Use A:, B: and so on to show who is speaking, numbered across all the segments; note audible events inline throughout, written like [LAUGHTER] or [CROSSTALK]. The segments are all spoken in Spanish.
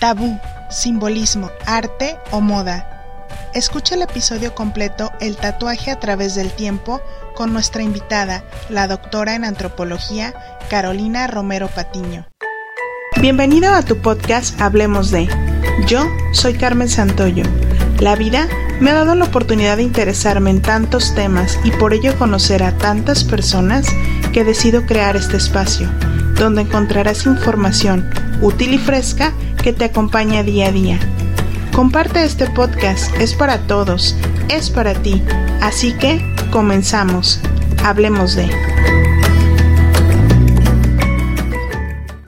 A: tabú, simbolismo, arte o moda. Escucha el episodio completo El tatuaje a través del tiempo con nuestra invitada, la doctora en antropología, Carolina Romero Patiño. Bienvenido a tu podcast Hablemos de. Yo soy Carmen Santoyo. La vida me ha dado la oportunidad de interesarme en tantos temas y por ello conocer a tantas personas que decido crear este espacio, donde encontrarás información útil y fresca que te acompaña día a día Comparte este podcast, es para todos, es para ti. Así que, comenzamos. Hablemos de...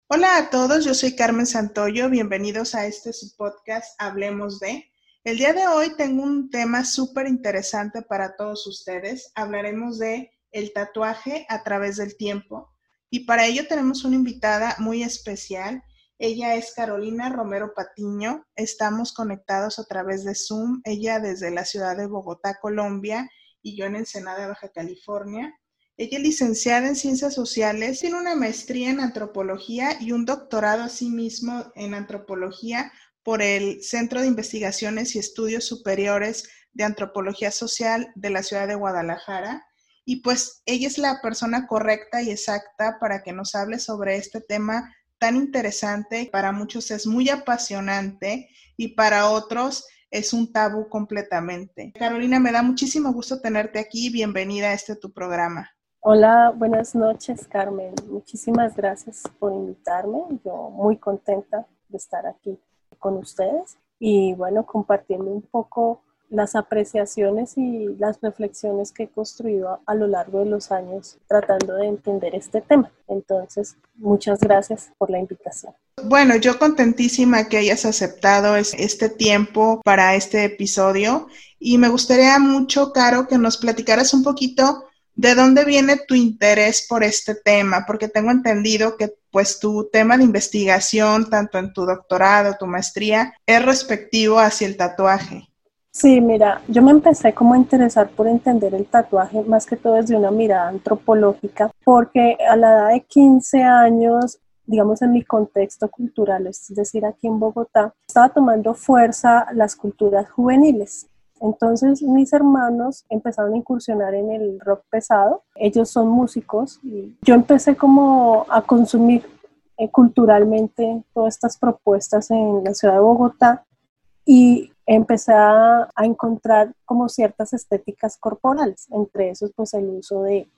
A: Hola a todos, yo soy Carmen Santoyo, bienvenidos a este podcast Hablemos de... El día de hoy tengo un tema súper interesante para todos ustedes. Hablaremos de el tatuaje a través del tiempo. Y para ello tenemos una invitada muy especial. Ella es Carolina Romero Patiño. Estamos conectados a través de Zoom. Ella desde la ciudad de Bogotá, Colombia, y yo en Ensenada, Baja California. Ella es licenciada en Ciencias Sociales, tiene una maestría en Antropología y un doctorado asimismo en Antropología por el Centro de Investigaciones y Estudios Superiores de Antropología Social de la ciudad de Guadalajara. Y pues ella es la persona correcta y exacta para que nos hable sobre este tema tan interesante, para muchos es muy apasionante y para otros es un tabú completamente. Carolina, me da muchísimo gusto tenerte aquí. Bienvenida a este tu programa.
B: Hola, buenas noches, Carmen. Muchísimas gracias por invitarme. Yo muy contenta de estar aquí con ustedes y bueno, compartiendo un poco las apreciaciones y las reflexiones que he construido a, lo largo de los años tratando de entender este tema. Entonces, muchas gracias por la invitación.
A: Bueno, yo contentísima que hayas aceptado este tiempo para este episodio y me gustaría mucho, Caro, que nos platicaras un poquito de dónde viene tu interés por este tema, porque tengo entendido que pues tu tema de investigación, tanto en tu doctorado, tu maestría, es respectivo hacia el tatuaje.
B: Sí, mira, yo me empecé como a interesar por entender el tatuaje más que todo desde una mirada antropológica, porque a la edad de 15 años, digamos en mi contexto cultural, es decir, aquí en Bogotá, estaba tomando fuerza las culturas juveniles. Entonces mis hermanos empezaron a incursionar en el rock pesado, ellos son músicos y yo empecé como a consumir eh, culturalmente todas estas propuestas en la ciudad de Bogotá y empecé a, encontrar como ciertas estéticas corporales, entre esos pues el uso de,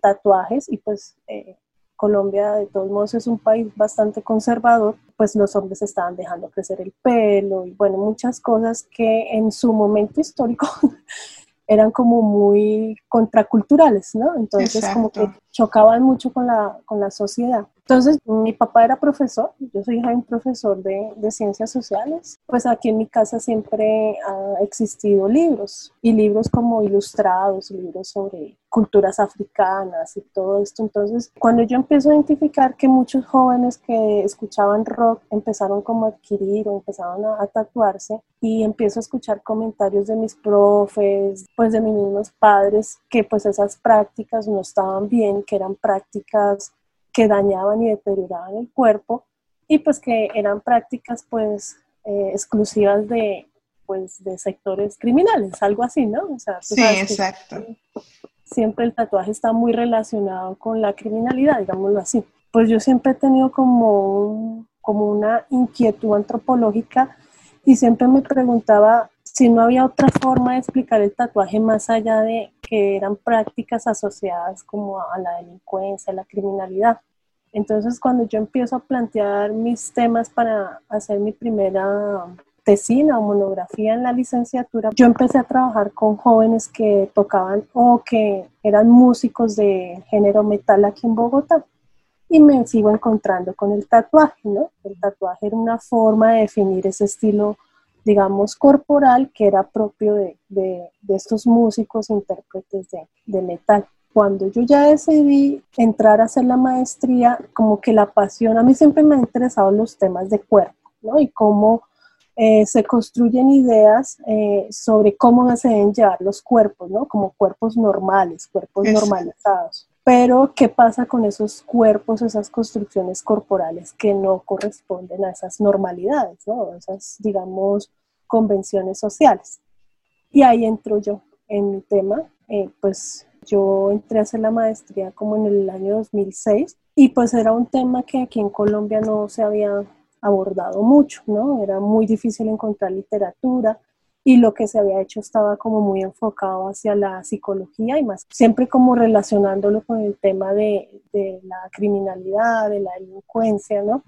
B: tatuajes y pues eh, Colombia de todos modos es un país bastante conservador, pues los hombres estaban dejando crecer el pelo y bueno, muchas cosas que en su momento histórico [LAUGHS] eran como muy contraculturales, ¿no? Entonces como que chocaban mucho con la, con la sociedad. Entonces, mi papá era profesor, yo soy hija de un profesor de, de, ciencias sociales, pues aquí en mi casa siempre ha existido libros y libros como ilustrados, libros sobre culturas africanas y todo esto. Entonces, cuando yo empiezo a identificar que muchos jóvenes que escuchaban rock empezaron como a adquirir o empezaron a, a tatuarse y empiezo a escuchar comentarios de mis profes, pues de mis mismos padres, que pues esas prácticas no estaban bien, que eran prácticas que dañaban y deterioraban el cuerpo y pues que eran prácticas pues eh, exclusivas de pues de sectores criminales, algo así, ¿no?
A: O sea, sí, exacto.
B: Siempre el tatuaje está muy relacionado con la criminalidad, digámoslo así. Pues yo siempre he tenido como, como una inquietud antropológica y siempre me preguntaba si no había otra forma de explicar el tatuaje más allá de que eran prácticas asociadas como a la delincuencia, a la criminalidad. Entonces, cuando yo empiezo a plantear mis temas para hacer mi primera tesina o monografía en la licenciatura, yo empecé a trabajar con jóvenes que tocaban o que eran músicos de género metal aquí en Bogotá y me sigo encontrando con el tatuaje, ¿no? El tatuaje era una forma de definir ese estilo digamos, corporal que era propio de, de, estos músicos intérpretes de, de, metal. Cuando yo ya decidí entrar a hacer la maestría, como que la pasión, a mí siempre me han interesado los temas de cuerpo, ¿no? Y cómo eh, se construyen ideas eh, sobre cómo se deben llevar los cuerpos, ¿no? Como cuerpos normales, cuerpos normalizados. Pero, ¿qué pasa con esos cuerpos, esas construcciones corporales que no corresponden a esas normalidades, ¿no? esas, digamos, convenciones sociales? Y ahí entro yo en mi tema, eh, pues yo entré a hacer la maestría como en el año 2006 y pues era un tema que aquí en Colombia no se había abordado mucho, ¿no? Era muy difícil encontrar literatura y lo que se había hecho estaba como muy enfocado hacia la psicología y más, siempre como relacionándolo con el tema de, de la criminalidad, de la delincuencia, ¿no?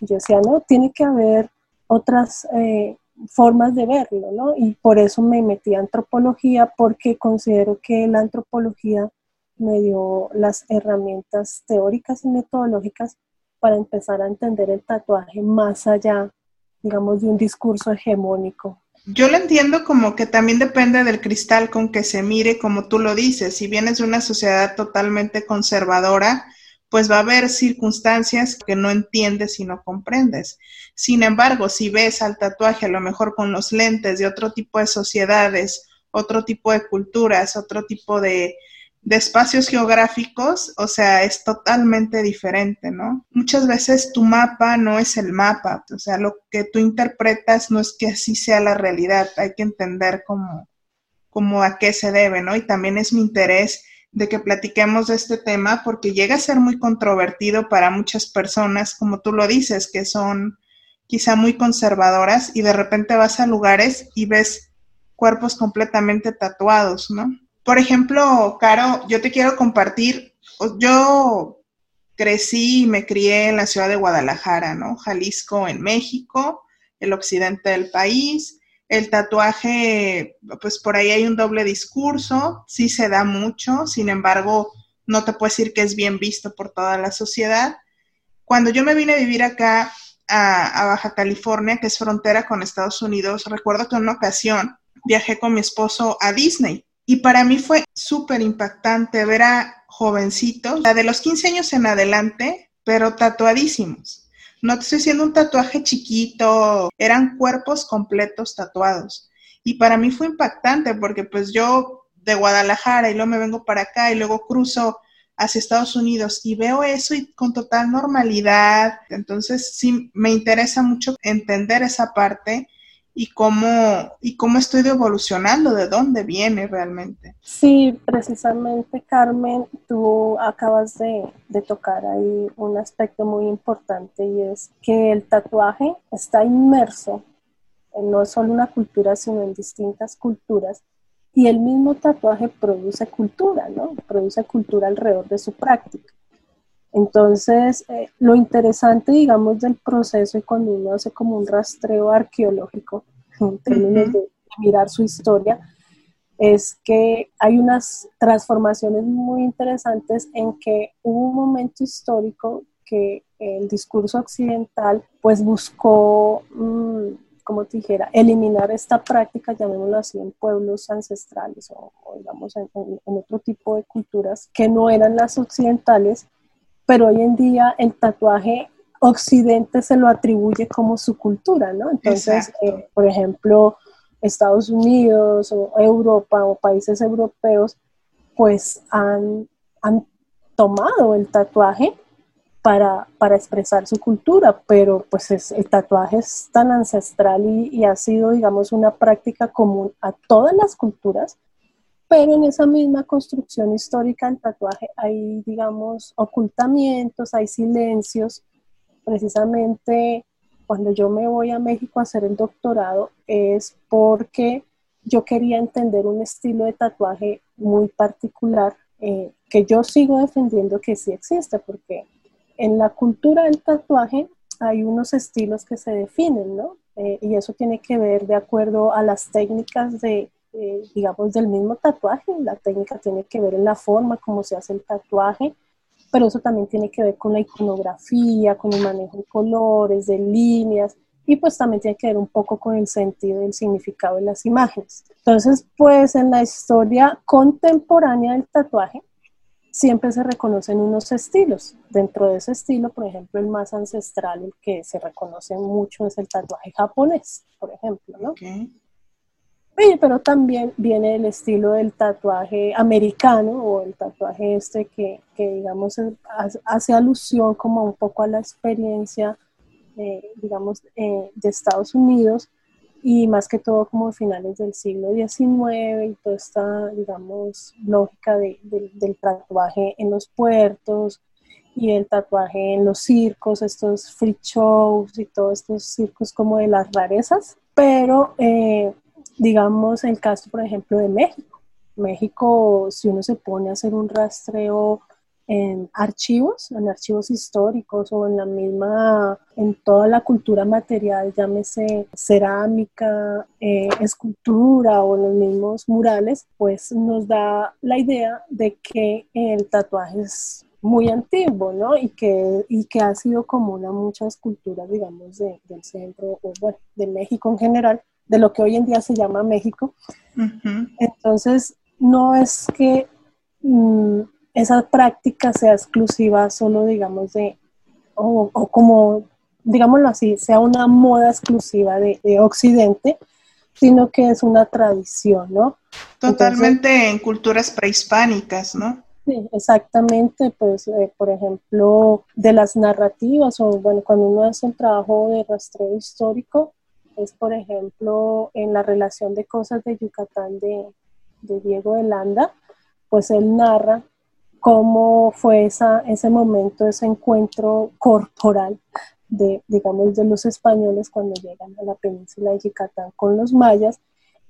B: Yo decía, no, tiene que haber otras eh, formas de verlo, ¿no? Y por eso me metí a antropología, porque considero que la antropología me dio las herramientas teóricas y metodológicas para empezar a entender el tatuaje más allá, digamos, de un discurso hegemónico.
A: Yo lo entiendo como que también depende del cristal con que se mire, como tú lo dices. Si vienes de una sociedad totalmente conservadora, pues va a haber circunstancias que no entiendes y no comprendes. Sin embargo, si ves al tatuaje a lo mejor con los lentes de otro tipo de sociedades, otro tipo de culturas, otro tipo de, de espacios geográficos, o sea, es totalmente diferente, ¿no? Muchas veces tu mapa no es el mapa, o sea, lo que tú interpretas no es que así sea la realidad, hay que entender cómo, cómo a qué se debe, ¿no? Y también es mi interés de que platiquemos de este tema porque llega a ser muy controvertido para muchas personas, como tú lo dices, que son quizá muy conservadoras y de repente vas a lugares y ves cuerpos completamente tatuados, ¿no? Por ejemplo, Caro, yo te quiero compartir, yo crecí y me crié en la ciudad de Guadalajara, ¿no? Jalisco, en México, el occidente del país. El tatuaje, pues por ahí hay un doble discurso, sí se da mucho, sin embargo, no te puedo decir que es bien visto por toda la sociedad. Cuando yo me vine a vivir acá a, a Baja California, que es frontera con Estados Unidos, recuerdo que en una ocasión viajé con mi esposo a Disney y para mí fue súper impactante ver a jovencitos, de los 15 años en adelante, pero tatuadísimos. No te estoy diciendo un tatuaje chiquito, eran cuerpos completos tatuados. Y para mí fue impactante porque pues yo de Guadalajara y luego me vengo para acá y luego cruzo hacia Estados Unidos y veo eso y con total normalidad. Entonces sí me interesa mucho entender esa parte y cómo, y cómo estoy evolucionando, de dónde viene realmente.
B: Sí, precisamente Carmen, tú acabas de, de tocar ahí un aspecto muy importante y es que el tatuaje está inmerso en no solo una cultura, sino en distintas culturas. Y el mismo tatuaje produce cultura, ¿no? Produce cultura alrededor de su práctica. Entonces, eh, lo interesante, digamos, del proceso y cuando uno hace como un rastreo arqueológico en términos de, mirar su historia, es que hay unas transformaciones muy interesantes en que hubo un momento histórico que el discurso occidental pues buscó, mm, como te dijera, eliminar esta práctica, llamémoslo así, en pueblos ancestrales o, digamos en, otro tipo de culturas que no eran las occidentales pero hoy en día el tatuaje occidente se lo atribuye como su cultura, ¿no? Entonces, eh, por ejemplo, Estados Unidos o Europa o países europeos, pues han, tomado el tatuaje para, expresar su cultura, pero pues el tatuaje es tan ancestral y, y, ha sido, digamos, una práctica común a todas las culturas pero en esa misma construcción histórica del tatuaje hay, digamos, ocultamientos, hay silencios. Precisamente cuando yo me voy a México a hacer el doctorado es porque yo quería entender un estilo de tatuaje muy particular eh, que yo sigo defendiendo que sí existe, porque en la cultura del tatuaje hay unos estilos que se definen, ¿no? Eh, y eso tiene que ver de acuerdo a las técnicas de eh, digamos, del mismo tatuaje. La técnica tiene que ver en la forma, como se hace el tatuaje, pero eso también tiene que ver con la iconografía, con el manejo de colores, de líneas, y pues también tiene que ver un poco con el sentido y el significado de las imágenes. Entonces, pues en la historia contemporánea del tatuaje, siempre se reconocen unos estilos. Dentro de ese estilo, por ejemplo, el más ancestral, el que se reconoce mucho es el tatuaje japonés, por ejemplo, ¿no? Pero también viene el estilo del tatuaje americano o el tatuaje este que, que digamos, hace alusión como un poco a la experiencia, eh, digamos, eh, de Estados Unidos y más que todo como finales del siglo XIX y toda esta, digamos, lógica de, del tatuaje en los puertos y el tatuaje en los circos, estos free shows y todos estos circos como de las rarezas, pero eh, digamos el caso, por ejemplo, de México. México, si uno se pone a hacer un rastreo en archivos, en archivos históricos o en la misma, en toda la cultura material, llámese cerámica, eh, escultura o los mismos murales, pues nos da la idea de que el tatuaje es muy antiguo, ¿no? Y que, y que ha sido común a muchas culturas, digamos, del centro o bueno, de México en general, de lo que hoy en día se llama México. Entonces, no es que mm, esa práctica sea exclusiva solo, digamos, de, o, como, digámoslo así, sea una moda exclusiva de, Occidente, sino que es una tradición, ¿no?
A: Totalmente en culturas prehispánicas, ¿no?
B: Sí, exactamente, pues, eh, por ejemplo, de las narrativas, o bueno, cuando uno hace el trabajo de rastreo histórico, es, por ejemplo, en la relación de cosas de Yucatán de, de Diego de Landa, pues él narra cómo fue esa, ese momento, ese encuentro corporal de, digamos, de los españoles cuando llegan a la península de Yucatán con los mayas,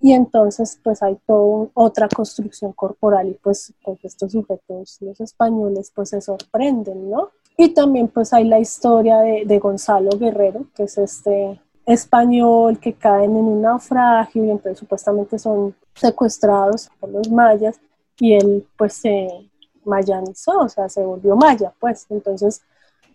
B: y entonces pues hay toda otra construcción corporal y pues, pues estos sujetos, los españoles, pues se sorprenden, ¿no? Y también pues hay la historia de, de Gonzalo Guerrero, que es este español que caen en un naufragio y entonces supuestamente son secuestrados por los mayas y él pues se mayanizó, o sea, se volvió maya, pues entonces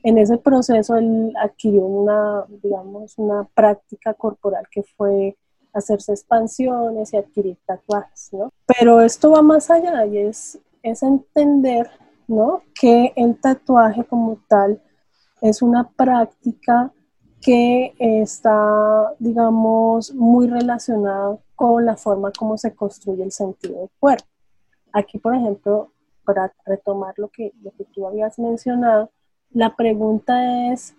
B: en ese proceso él adquirió una, digamos, una práctica corporal que fue hacerse expansiones y adquirir tatuajes, ¿no? Pero esto va más allá y es, es entender, ¿no? Que el tatuaje como tal es una práctica que está, digamos, muy relacionado con la forma como se construye el sentido del cuerpo. Aquí, por ejemplo, para retomar lo que, lo que tú habías mencionado, la pregunta es,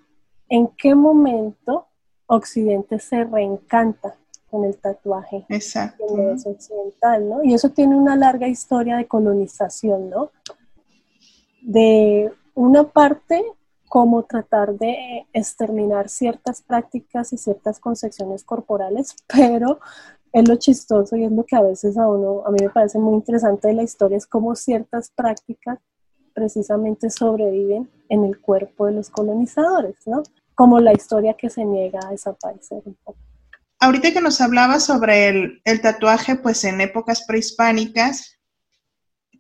B: ¿en qué momento Occidente se reencanta con el tatuaje
A: Exacto.
B: occidental, ¿no? Y eso tiene una larga historia de colonización, ¿no? De una parte cómo tratar de exterminar ciertas prácticas y ciertas concepciones corporales, [LAUGHS] pero es lo chistoso y es lo que a veces a uno, a mí me parece muy interesante de la historia, es cómo ciertas prácticas precisamente sobreviven en el cuerpo de los colonizadores, ¿no? Como la historia que se niega a desaparecer un poco.
A: Ahorita que nos hablaba sobre el, el tatuaje, pues en épocas prehispánicas,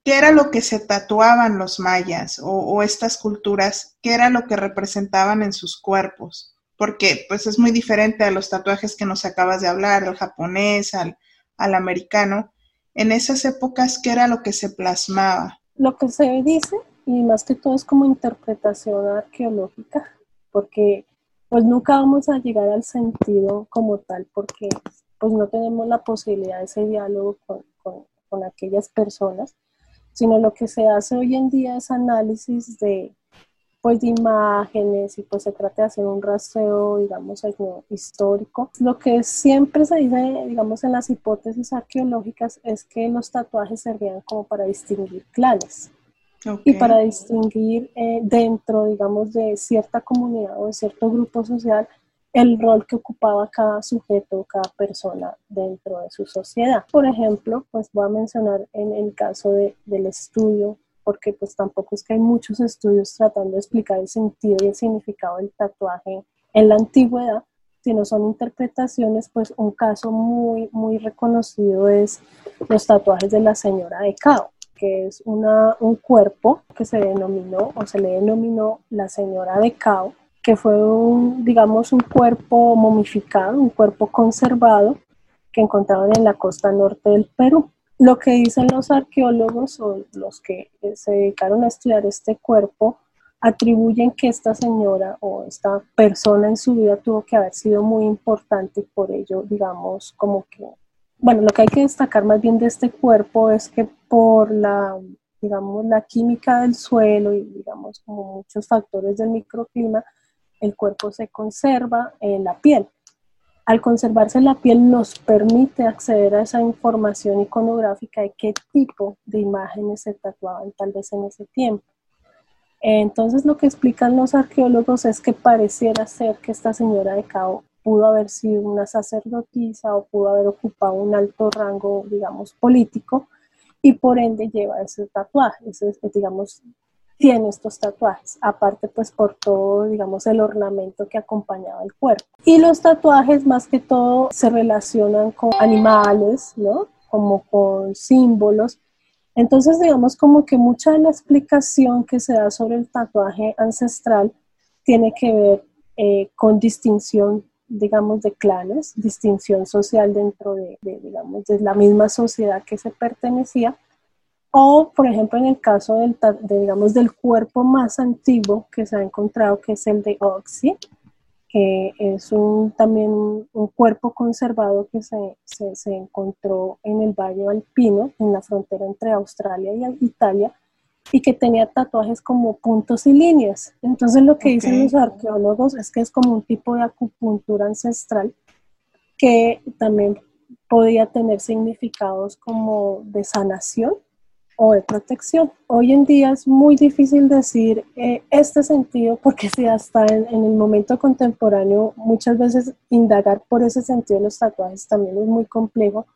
A: ¿Qué era lo que se tatuaban los mayas o, estas culturas? ¿Qué era lo que representaban en sus cuerpos? Porque pues es muy diferente a los tatuajes que nos acabas de hablar, al japonés, al, al americano. En esas épocas, ¿qué era lo que se plasmaba?
B: Lo que se dice, y más que todo es como interpretación arqueológica, porque pues nunca vamos a llegar al sentido como tal, porque pues no tenemos la posibilidad de ese diálogo con, con, con aquellas personas sino lo que se hace hoy en día es análisis de, pues, de imágenes y pues se trata de hacer un rastreo, digamos, histórico. Lo que siempre se dice, digamos, en las hipótesis arqueológicas es que los tatuajes servían como para distinguir clanes. Y para distinguir eh, dentro, digamos, de cierta comunidad o de cierto grupo social el rol que ocupaba cada sujeto, cada persona dentro de su sociedad. Por ejemplo, pues voy a mencionar en el caso de, del estudio, porque pues tampoco es que hay muchos estudios tratando de explicar el sentido y el significado del tatuaje en la antigüedad, sino son interpretaciones, pues un caso muy, muy reconocido es los tatuajes de la señora de Cao que es una, un cuerpo que se denominó o se le denominó la señora de Cao, que fue un, digamos, un cuerpo momificado, un cuerpo conservado que encontraron en la costa norte del Perú. Lo que dicen los arqueólogos o los que se dedicaron a estudiar este cuerpo atribuyen que esta señora o esta persona en su vida tuvo que haber sido muy importante y por ello, digamos, como que bueno, lo que hay que destacar más bien de este cuerpo es que por la, digamos, la química del suelo y, digamos, como muchos factores del microclima, el cuerpo se conserva en la piel. Al conservarse la piel nos permite acceder a esa información iconográfica de qué tipo de imágenes se tatuaban tal vez en ese tiempo. Entonces lo que explican los arqueólogos es que pareciera ser que esta señora de Cao pudo haber sido una sacerdotisa o pudo haber ocupado un alto rango, digamos, político y por ende lleva ese tatuaje, ese, digamos, tiene estos tatuajes, aparte pues por todo, digamos, el ornamento que acompañaba el cuerpo. Y los tatuajes más que todo se relacionan con animales, ¿no? Como con símbolos entonces, digamos como que mucha de la explicación que se da sobre el tatuaje ancestral tiene que ver eh, con distinción, digamos, de clanes, distinción social dentro de, digamos, de la misma sociedad que se pertenecía, o, por ejemplo, en el caso del, digamos, del cuerpo más antiguo que se ha encontrado, que es el de Oxy, que es un, también un cuerpo conservado que se, se, encontró en el Valle Alpino, en la frontera entre Australia y Italia, y que tenía tatuajes como puntos y líneas. Entonces lo que dicen los arqueólogos es que es como un tipo de acupuntura ancestral que también podía tener significados como de sanación o de protección. Hoy en día es muy difícil decir eh, este sentido porque si hasta en, el momento contemporáneo muchas veces indagar por ese sentido de los tatuajes también es muy complejo.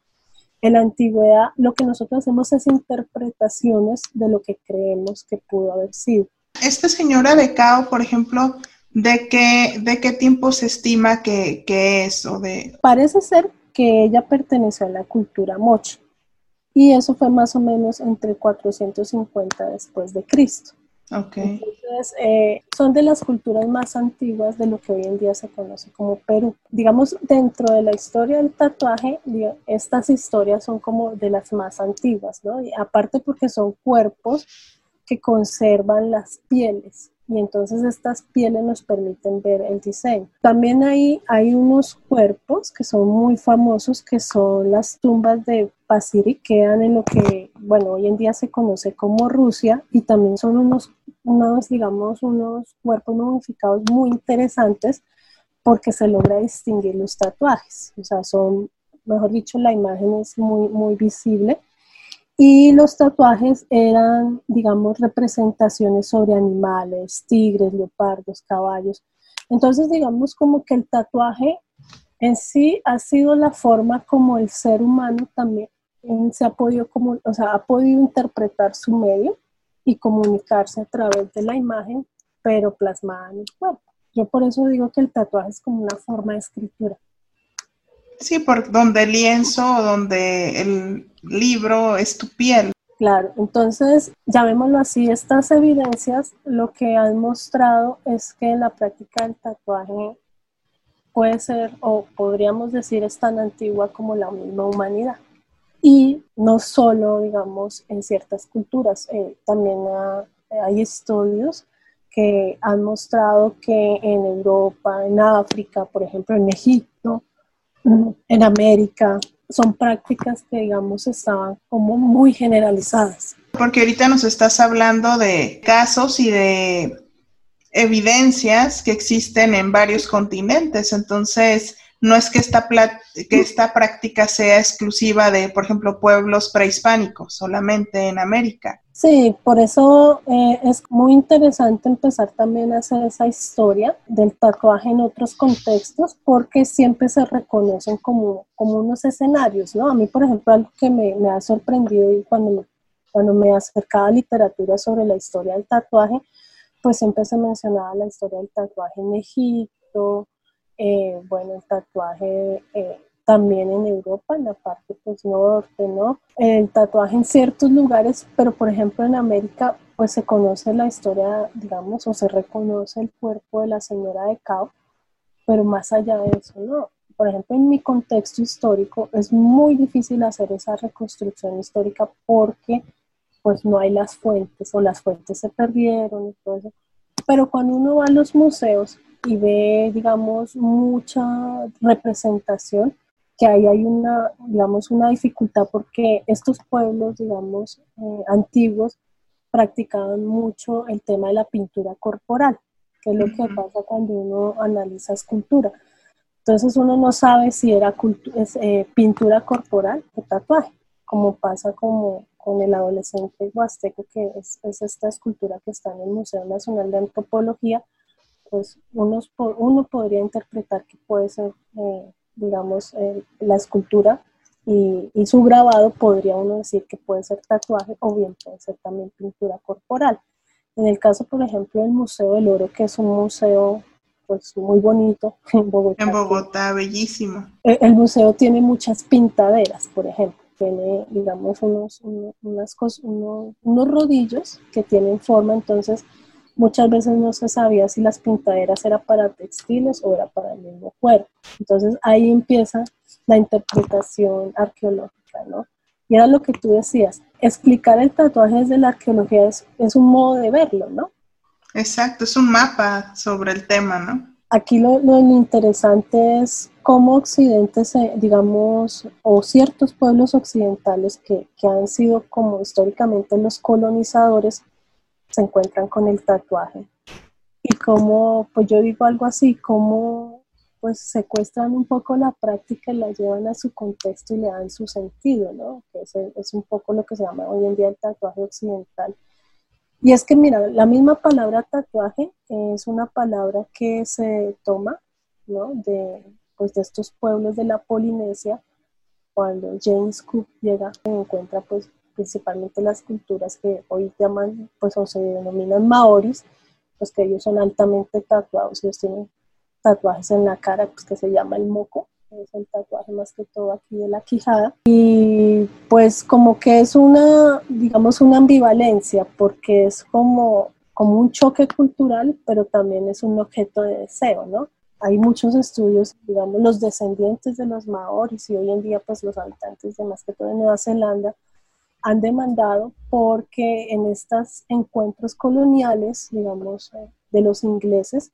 B: En la antigüedad lo que nosotros hacemos es interpretaciones de lo que creemos que pudo haber sido.
A: Esta señora de Cao, por ejemplo, ¿de qué, de qué tiempo se estima que, que es? O de...
B: Parece ser que ella perteneció a la cultura mocha y eso fue más o menos entre 450 después de Cristo.
A: Okay.
B: Entonces, eh, son de las culturas más antiguas de lo que hoy en día se conoce como Perú. Digamos, dentro de la historia del tatuaje, estas historias son como de las más antiguas, ¿no? Y aparte porque son cuerpos que conservan las pieles y entonces estas pieles nos permiten ver el diseño. También ahí hay unos cuerpos que son muy famosos, que son las tumbas de Pasiri, que quedan en lo que, bueno, hoy en día se conoce como Rusia, y también son unos, unos digamos, unos cuerpos modificados muy interesantes porque se logra distinguir los tatuajes, o sea, son, mejor dicho, la imagen es muy, muy visible y los tatuajes eran, digamos, representaciones sobre animales, tigres, leopardos, caballos. Entonces, digamos como que el tatuaje en sí ha sido la forma como el ser humano también se ha podido, como, o sea, ha podido interpretar su medio y comunicarse a través de la imagen, pero plasmada en el cuerpo. Yo por eso digo que el tatuaje es como una forma de escritura.
A: Sí, por donde el lienzo donde el libro es tu piel.
B: Claro, entonces, llamémoslo así, estas evidencias lo que han mostrado es que la práctica del tatuaje puede ser, o podríamos decir, es tan antigua como la misma humanidad. Y no solo, digamos, en ciertas culturas, eh, también hay estudios que han mostrado que en Europa, en África, por ejemplo, en Egipto, en América, son prácticas que, digamos, estaban como muy generalizadas.
A: Porque ahorita nos estás hablando de casos y de evidencias que existen en varios continentes, entonces no es que esta, que esta práctica sea exclusiva de, por ejemplo, pueblos prehispánicos, solamente en América.
B: Sí, por eso eh, es muy interesante empezar también a hacer esa historia del tatuaje en otros contextos, porque siempre se reconocen como, como unos escenarios, ¿no? A mí, por ejemplo, algo que me, me ha sorprendido y cuando me, cuando me acercaba a literatura sobre la historia del tatuaje, pues siempre se mencionaba la historia del tatuaje en Egipto, eh, bueno, el tatuaje eh, también en Europa, en la parte pues norte, ¿no? El tatuaje en ciertos lugares, pero por ejemplo en América pues se conoce la historia, digamos, o se reconoce el cuerpo de la señora de Cao, pero más allá de eso, ¿no? Por ejemplo, en mi contexto histórico es muy difícil hacer esa reconstrucción histórica porque pues no hay las fuentes o las fuentes se perdieron y todo eso. Pero cuando uno va a los museos y ve, digamos, mucha representación, que ahí hay una, digamos, una dificultad porque estos pueblos, digamos, eh, antiguos practicaban mucho el tema de la pintura corporal, que es lo que pasa cuando uno analiza escultura. Entonces uno no sabe si era eh, pintura corporal o tatuaje, como pasa como con el adolescente huasteco, que es, esta escultura que está en el Museo Nacional de Antropología, pues uno, uno podría interpretar que puede ser eh, digamos, eh, la escultura y, su grabado, podría uno decir que puede ser tatuaje o bien puede ser también pintura corporal. En el caso, por ejemplo, del Museo del Oro, que es un museo pues muy bonito [LAUGHS] en Bogotá.
A: En Bogotá, bellísimo.
B: El, el, museo tiene muchas pintaderas, por ejemplo. Tiene, digamos, unos, unos, unas unos, unos rodillos que tienen forma, entonces muchas veces no se sabía si las pintaderas eran para textiles o era para el mismo cuerpo. Entonces ahí empieza la interpretación arqueológica, ¿no? Y era lo que tú decías, explicar el tatuaje desde la arqueología es, es un modo de verlo, ¿no?
A: Exacto, es un mapa sobre el tema, ¿no?
B: Aquí lo, lo interesante es cómo Occidente, se, digamos, o ciertos pueblos occidentales que, que han sido como históricamente los colonizadores, se encuentran con el tatuaje. Y como, pues yo digo algo así, como pues secuestran un poco la práctica y la llevan a su contexto y le dan su sentido, ¿no? Que es, es un poco lo que se llama hoy en día el tatuaje occidental. Y es que, mira, la misma palabra tatuaje es una palabra que se toma, ¿no? De, pues, de estos pueblos de la Polinesia, cuando James Cook llega y encuentra, pues, principalmente las culturas que hoy llaman, pues se denominan maoris, pues que ellos son altamente tatuados, ellos tienen tatuajes en la cara, pues que se llama el moco, es el tatuaje más que todo aquí de la quijada. Y pues como que es una, digamos, una ambivalencia, porque es como, como un choque cultural, pero también es un objeto de deseo, ¿no? Hay muchos estudios, digamos, los descendientes de los maoris y hoy en día pues los habitantes de más que todo de Nueva Zelanda han demandado porque en estos encuentros coloniales, digamos, eh, de los ingleses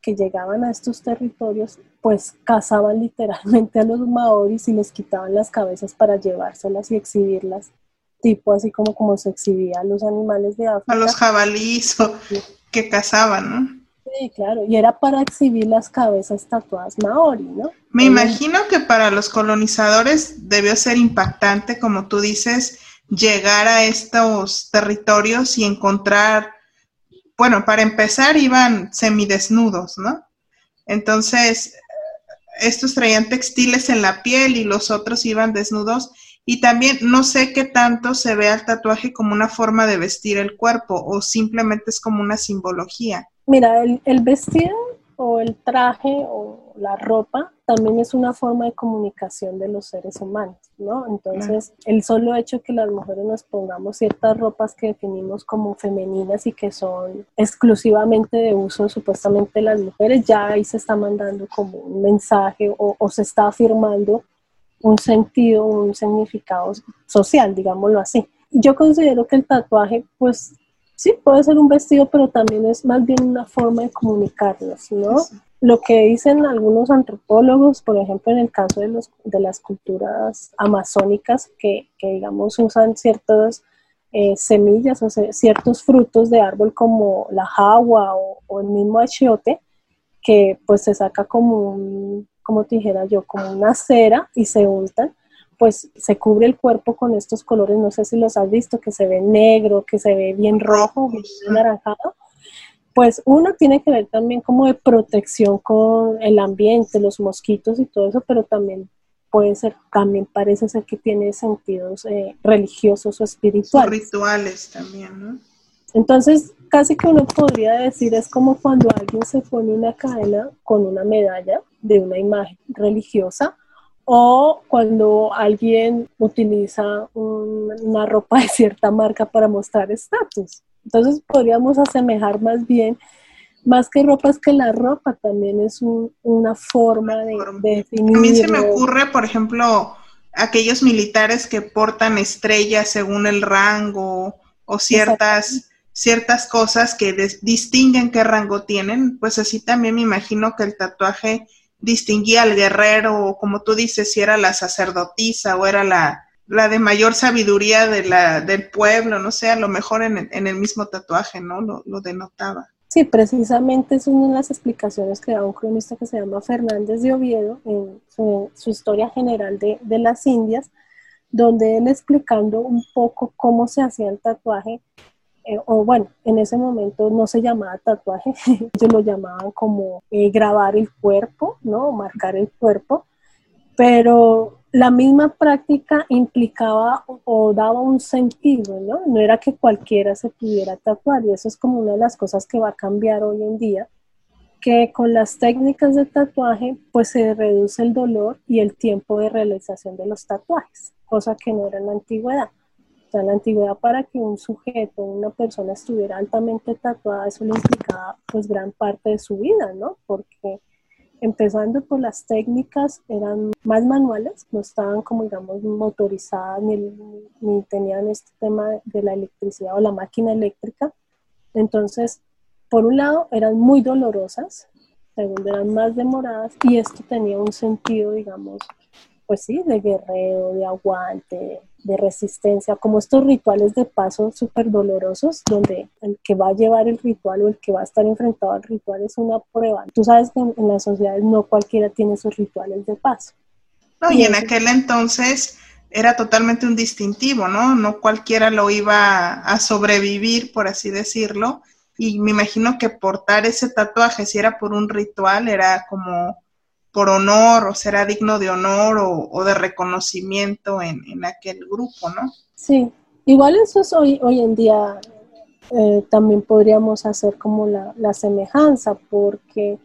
B: que llegaban a estos territorios, pues cazaban literalmente a los maoris y les quitaban las cabezas para llevárselas y exhibirlas, tipo así como, como se exhibía a los animales de África.
A: A los jabalíes que cazaban, ¿no?
B: Sí, claro, y era para exhibir las cabezas tatuadas maori, ¿no?
A: Me imagino que para los colonizadores debió ser impactante, como tú dices, llegar a estos territorios y encontrar, bueno, para empezar iban semidesnudos, ¿no? Entonces, estos traían textiles en la piel y los otros iban desnudos. Y también no sé qué tanto se ve al tatuaje como una forma de vestir el cuerpo o simplemente es como una simbología.
B: Mira, el, el vestido o el traje o la ropa también es una forma de comunicación de los seres humanos, ¿no? Entonces, el solo hecho que las mujeres nos pongamos ciertas ropas que definimos como femeninas y que son exclusivamente de uso supuestamente de las mujeres, ya ahí se está mandando como un mensaje o, o se está afirmando un sentido, un significado social, digámoslo así. Yo considero que el tatuaje, pues sí, puede ser un vestido, pero también es más bien una forma de comunicarnos, ¿no? Lo que dicen algunos antropólogos, por ejemplo, en el caso de, los, de las culturas amazónicas, que, que digamos usan ciertas eh, semillas o ciertos frutos de árbol como la jagua o, el mismo achiote, que pues se saca como un, como te dijera yo, como una cera y se untan pues se cubre el cuerpo con estos colores, no sé si los has visto, que se ve negro, que se ve bien rojo, bien anaranjado. Pues uno tiene que ver también como de protección con el ambiente, los mosquitos y todo eso, pero también puede ser, también parece ser que tiene sentidos eh, religiosos o espirituales.
A: rituales también, ¿no?
B: Entonces, casi que uno podría decir, es como cuando alguien se pone una cadena con una medalla de una imagen religiosa o cuando alguien utiliza una ropa de cierta marca para mostrar estatus. Entonces podríamos asemejar más bien, más que ropa, es que la ropa también es una forma de, definir.
A: A mí se me ocurre, por ejemplo, aquellos militares que portan estrellas según el rango o ciertas, ciertas cosas que distinguen qué rango tienen, pues así también me imagino que el tatuaje distinguía al guerrero, o como tú dices, si era la sacerdotisa o era la, la de mayor sabiduría de la, del pueblo, no sé, a lo mejor en, en el mismo tatuaje, ¿no? Lo, lo, denotaba.
B: Sí, precisamente es una de las explicaciones que da un cronista que se llama Fernández de Oviedo en su, su historia general de, de, las Indias, donde él explicando un poco cómo se hacía el tatuaje, eh, o bueno, en ese momento no se llamaba tatuaje, [LAUGHS] ellos lo llamaban como eh, grabar el cuerpo, ¿no? Marcar el cuerpo, pero la misma práctica implicaba o daba un sentido, ¿no? No era que cualquiera se pudiera tatuar y eso es como una de las cosas que va a cambiar hoy en día, que con las técnicas de tatuaje pues se reduce el dolor y el tiempo de realización de los tatuajes, cosa que no era en la antigüedad. En la antigüedad para que un sujeto, una persona estuviera altamente tatuada, eso le implicaba pues gran parte de su vida, ¿no? Porque empezando por las técnicas, eran más manuales, no estaban como digamos motorizadas ni, ni, tenían este tema de la electricidad o la máquina eléctrica. Entonces, por un lado, eran muy dolorosas, segundo, eran más demoradas y esto tenía un sentido, digamos, pues sí, de guerrero, de aguante, de resistencia, como estos rituales de paso súper dolorosos, donde el que va a llevar el ritual o el que va a estar enfrentado al ritual es una prueba. Tú sabes que en, las sociedades no cualquiera tiene esos rituales de paso.
A: No, y en aquel entonces era totalmente un distintivo, ¿no? No cualquiera lo iba a sobrevivir, por así decirlo. Y me imagino que portar ese tatuaje, si era por un ritual, era como por honor o será digno de honor o, de reconocimiento en, en, aquel grupo, ¿no?
B: Sí, igual eso es hoy, hoy en día eh, también podríamos hacer como la, la semejanza, porque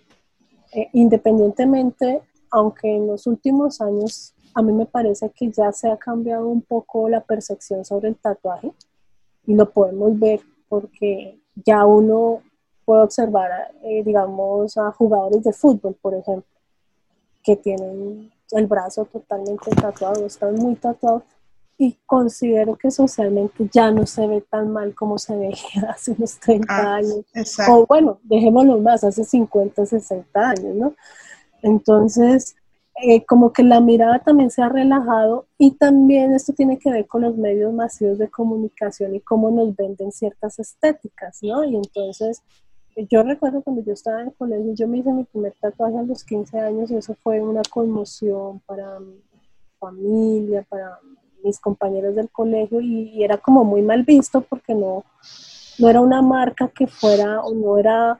B: eh, independientemente, aunque en los últimos años a mí me parece que ya se ha cambiado un poco la percepción sobre el tatuaje y lo podemos ver porque ya uno puede observar, eh, digamos, a jugadores de fútbol, por ejemplo que tienen el brazo totalmente tatuado, están muy tatuados y considero que socialmente ya no se ve tan mal como se veía [LAUGHS] hace unos 30 ah, años. Exacto. O bueno, dejémoslo más, hace 50, 60 años, ¿no? Entonces, eh, como que la mirada también se ha relajado y también esto tiene que ver con los medios masivos de comunicación y cómo nos venden ciertas estéticas, ¿no? Y entonces yo recuerdo cuando yo estaba en el colegio, yo me hice mi primer tatuaje a los 15 años y eso fue una conmoción para mi familia, para mis compañeros del colegio y, y, era como muy mal visto porque no, no era una marca que fuera o no era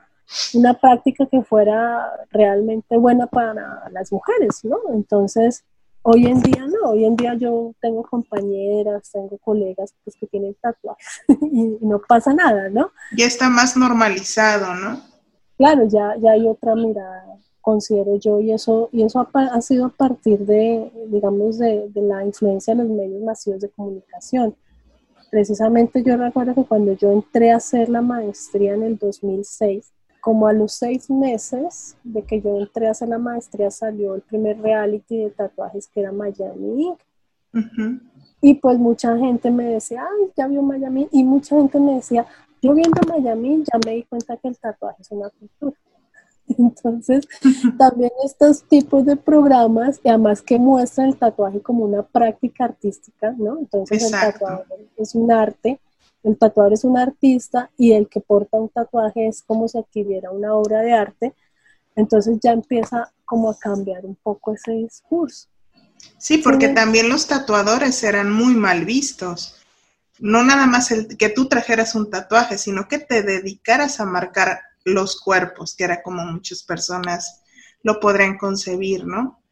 B: una práctica que fuera realmente buena para las mujeres, ¿no? Entonces, Hoy en día no, hoy en día yo tengo compañeras, tengo colegas pues, que tienen tatuajes [LAUGHS] y no pasa nada, ¿no?
A: Ya está más normalizado, ¿no?
B: Claro, ya, ya hay otra mirada, considero yo, y eso, y eso ha, ha sido a partir de, digamos, de, de la influencia de los medios masivos de comunicación. Precisamente yo recuerdo que cuando yo entré a hacer la maestría en el 2006, como a los seis meses de que yo entré a hacer la maestría salió el primer reality de tatuajes que era Miami uh -huh. Y pues mucha gente me decía, ay, ya vio Miami. Y mucha gente me decía, yo viendo Miami ya me di cuenta que el tatuaje es una cultura. [LAUGHS] Entonces, también estos tipos de programas, y además que muestran el tatuaje como una práctica artística, ¿no? Entonces, Exacto. el tatuaje es un arte el tatuador es un artista y el que porta un tatuaje es como si adquiriera una obra de arte. Entonces ya empieza como a cambiar un poco ese discurso.
A: Sí, porque sí. también los tatuadores eran muy mal vistos. No nada más el que tú trajeras un tatuaje, sino que te dedicaras a marcar los cuerpos, que era como muchas personas lo podrían concebir, ¿no?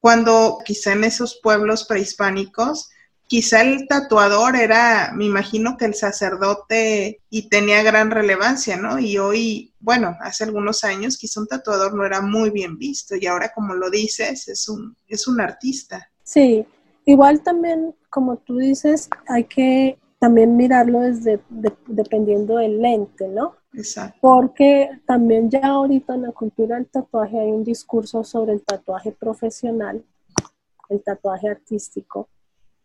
A: Cuando quizá en esos pueblos prehispánicos quizá el tatuador era, me imagino que el sacerdote y tenía gran relevancia, ¿no? Y hoy, bueno, hace algunos años quizá un tatuador no era muy bien visto y ahora como lo dices, es un, es un artista.
B: Sí, igual también, como tú dices, hay que también mirarlo desde, de, dependiendo del lente, ¿no?
A: Exacto.
B: Porque también ya ahorita en la cultura del tatuaje hay un discurso sobre el tatuaje profesional, el tatuaje artístico,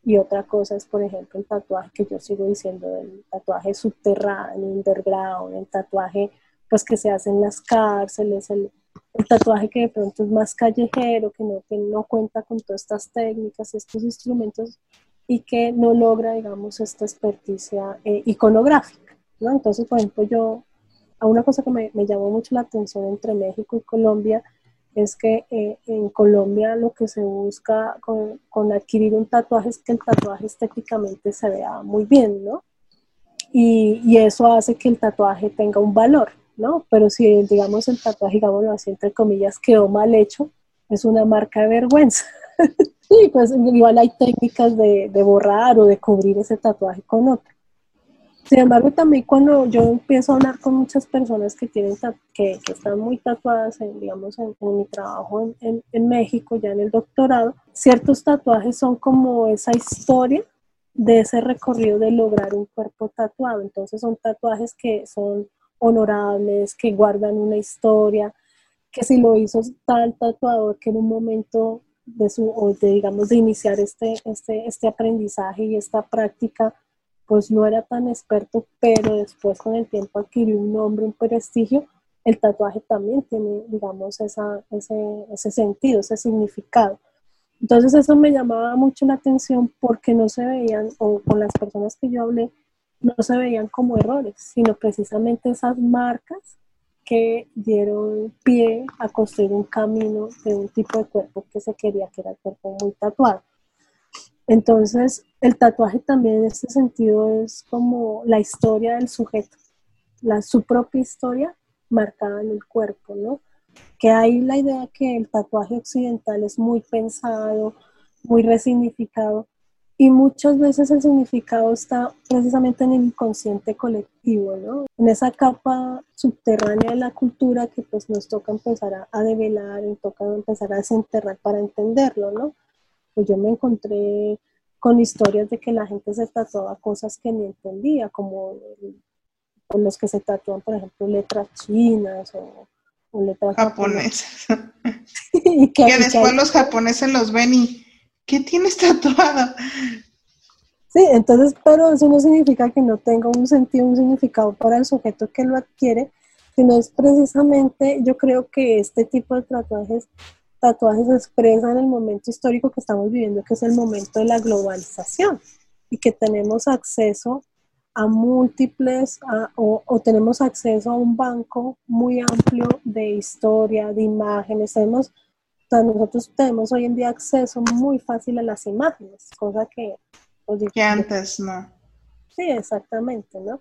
B: y otra cosa es, por ejemplo, el tatuaje que yo sigo diciendo, el tatuaje subterráneo, underground, el tatuaje pues que se hace en las cárceles, el, el tatuaje que de pronto es más callejero, que no, que no cuenta con todas estas técnicas, estos instrumentos y que no logra, digamos, esta experticia eh, iconográfica. ¿no? Entonces, por ejemplo, yo, a una cosa que me, me, llamó mucho la atención entre México y Colombia es que eh, en Colombia lo que se busca con, con, adquirir un tatuaje es que el tatuaje estéticamente se vea muy bien, ¿no? Y, y eso hace que el tatuaje tenga un valor. ¿no? Pero si, digamos, el tatuaje, digámoslo así, entre comillas, quedó mal hecho, es una marca de vergüenza. [LAUGHS] y pues igual hay técnicas de, de, borrar o de cubrir ese tatuaje con otro. Sin embargo, también cuando yo empiezo a hablar con muchas personas que, tienen que, que están muy tatuadas, en, digamos, en, en mi trabajo en, en, México, ya en el doctorado, ciertos tatuajes son como esa historia de ese recorrido de lograr un cuerpo tatuado. Entonces son tatuajes que son honorables, que guardan una historia, que si lo hizo tal tatuador que en un momento de su, o de, digamos, de iniciar este, este, este aprendizaje y esta práctica, pues no era tan experto, pero después con el tiempo adquirió un nombre, un prestigio, el tatuaje también tiene, digamos, esa, ese, ese sentido, ese significado. Entonces eso me llamaba mucho la atención porque no se veían, o con las personas que yo hablé, no se veían como errores, sino precisamente esas marcas que dieron pie a construir un camino de un tipo de cuerpo que se quería que era el cuerpo muy tatuado. Entonces, el tatuaje también en este sentido es como la historia del sujeto, la, su propia historia marcada en el cuerpo, ¿no? Que hay la idea que el tatuaje occidental es muy pensado, muy resignificado, y muchas veces el significado está precisamente en el inconsciente colectivo, ¿no? En esa capa subterránea de la cultura que pues nos toca empezar a, a develar, nos toca empezar a desenterrar para entenderlo, ¿no? Pues yo me encontré con historias de que la gente se tatuaba cosas que ni entendía, como con los que se tatúan, por ejemplo, letras chinas o, letras
A: japonesas. [LAUGHS] y que, después los japoneses los ven y ¿qué tienes tatuado?
B: Sí, entonces, pero eso no significa que no tenga un sentido, un significado para el sujeto que lo adquiere, sino es precisamente, yo creo que este tipo de tatuajes, tatuajes expresan el momento histórico que estamos viviendo, que es el momento de la globalización y que tenemos acceso a múltiples o, o, tenemos acceso a un banco muy amplio de historia, de imágenes, tenemos nosotros tenemos hoy en día acceso muy fácil a las imágenes, cosa que...
A: Que antes no.
B: Sí, exactamente, ¿no?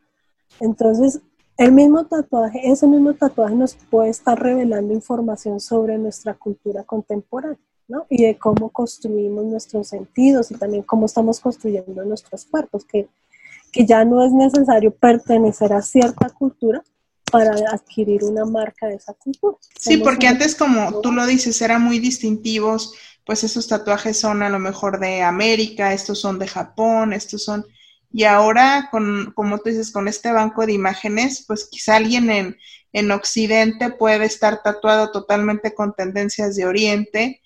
B: Entonces, el mismo tatuaje, ese mismo tatuaje nos puede estar revelando información sobre nuestra cultura contemporánea, ¿no? Y de cómo construimos nuestros sentidos y también cómo estamos construyendo nuestros cuerpos, que, que ya no es necesario pertenecer a cierta cultura para adquirir una marca de esa cultura.
A: Sí, porque antes, como tú lo dices, eran muy distintivos, pues esos tatuajes son a lo mejor de América, estos son de Japón, estos son... Y ahora, con, como tú dices, con este banco de imágenes, pues quizá alguien en, en Occidente puede estar tatuado totalmente con tendencias de Oriente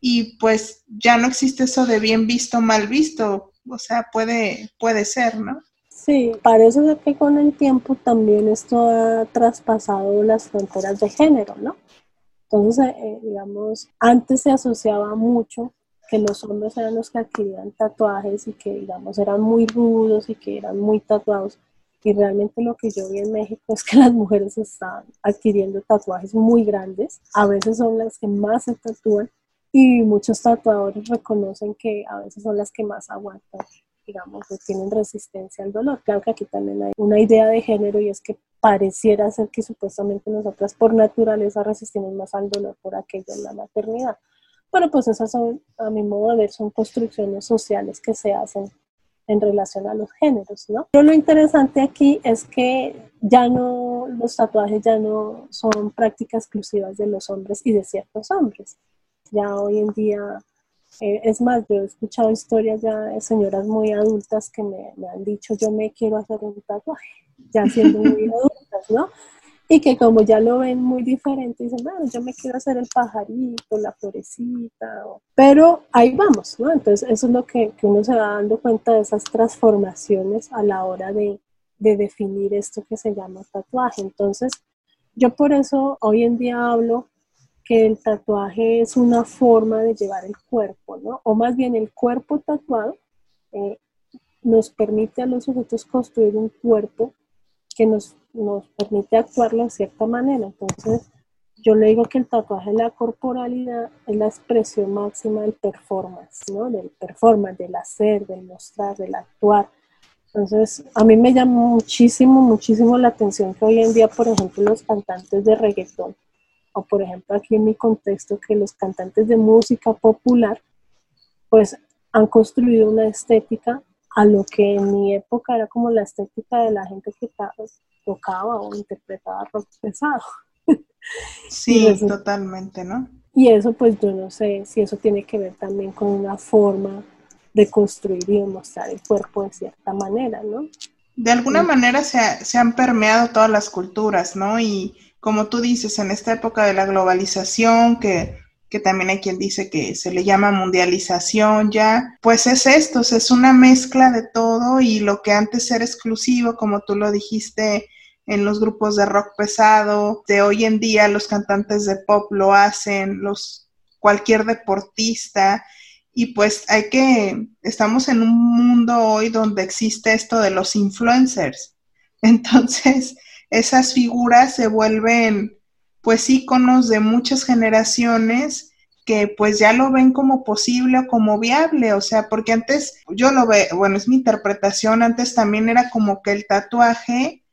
A: y pues ya no existe eso de bien visto, mal visto, o sea, puede, puede ser, ¿no?
B: Sí, parece que con el tiempo también esto ha traspasado las fronteras de género, ¿no? Entonces, eh, digamos, antes se asociaba mucho que los hombres eran los que adquirían tatuajes y que, digamos, eran muy rudos y que eran muy tatuados. Y realmente lo que yo vi en México [LAUGHS] es que las mujeres están adquiriendo tatuajes muy grandes. A veces son las que más se tatúan y muchos tatuadores reconocen que a veces son las que más aguantan digamos, que tienen resistencia al dolor. Claro que aquí también hay una idea de género y es que pareciera ser que supuestamente nosotras por naturaleza resistimos más al dolor por aquello en la maternidad. Pero pues esas son, a mi modo de ver, son construcciones sociales que se hacen en relación a los géneros, ¿no? Pero lo interesante aquí es que ya no, los tatuajes ya no son prácticas exclusivas de los hombres y de ciertos hombres. Ya hoy en día eh, es más, yo he escuchado historias ya de señoras muy adultas que me, han dicho, yo me quiero hacer un tatuaje, ya siendo muy [LAUGHS] adultas, ¿no? Y que como ya lo ven muy diferente, dicen, bueno, yo me quiero hacer el pajarito, la florecita, pero ahí vamos, ¿no? Entonces eso es lo que, que, uno se va dando cuenta de esas transformaciones a la hora de, de definir esto que se llama tatuaje. Entonces, yo por eso hoy en día hablo que el tatuaje es una forma de llevar el cuerpo, ¿no? O más bien el cuerpo tatuado eh, nos permite a los sujetos construir un cuerpo que nos, nos permite actuarlo de cierta manera. Entonces, yo le digo que el tatuaje de la corporalidad es la expresión máxima del performance, ¿no? Del performance, del hacer, del mostrar, del actuar. Entonces, a mí me llama muchísimo, muchísimo la atención que hoy en día, por ejemplo, los cantantes de reggaetón, o por ejemplo aquí en mi contexto, que los cantantes de música popular, pues han construido una estética a lo que en mi época era como la estética de la gente que tocaba o interpretaba rock pesado. [LAUGHS]
A: Sí, totalmente, ¿no?
B: Y eso pues yo no sé si eso tiene que ver también con una forma de construir y de mostrar el cuerpo de cierta manera, ¿no?
A: De alguna manera se, se, han permeado todas las culturas, ¿no? Y como tú dices, en esta época de la globalización, que, que también hay quien dice que se le llama mundialización ya, pues es esto, es una mezcla de todo y lo que antes era exclusivo, como tú lo dijiste, en los grupos de rock pesado, de hoy en día los cantantes de pop lo hacen, los cualquier deportista y pues hay que estamos en un mundo hoy donde existe esto de los influencers. [LAUGHS] Entonces, esas figuras se vuelven pues íconos de muchas generaciones que pues ya lo ven como posible o como viable, o sea, porque antes yo lo veo, bueno, es mi interpretación, antes también era como que el tatuaje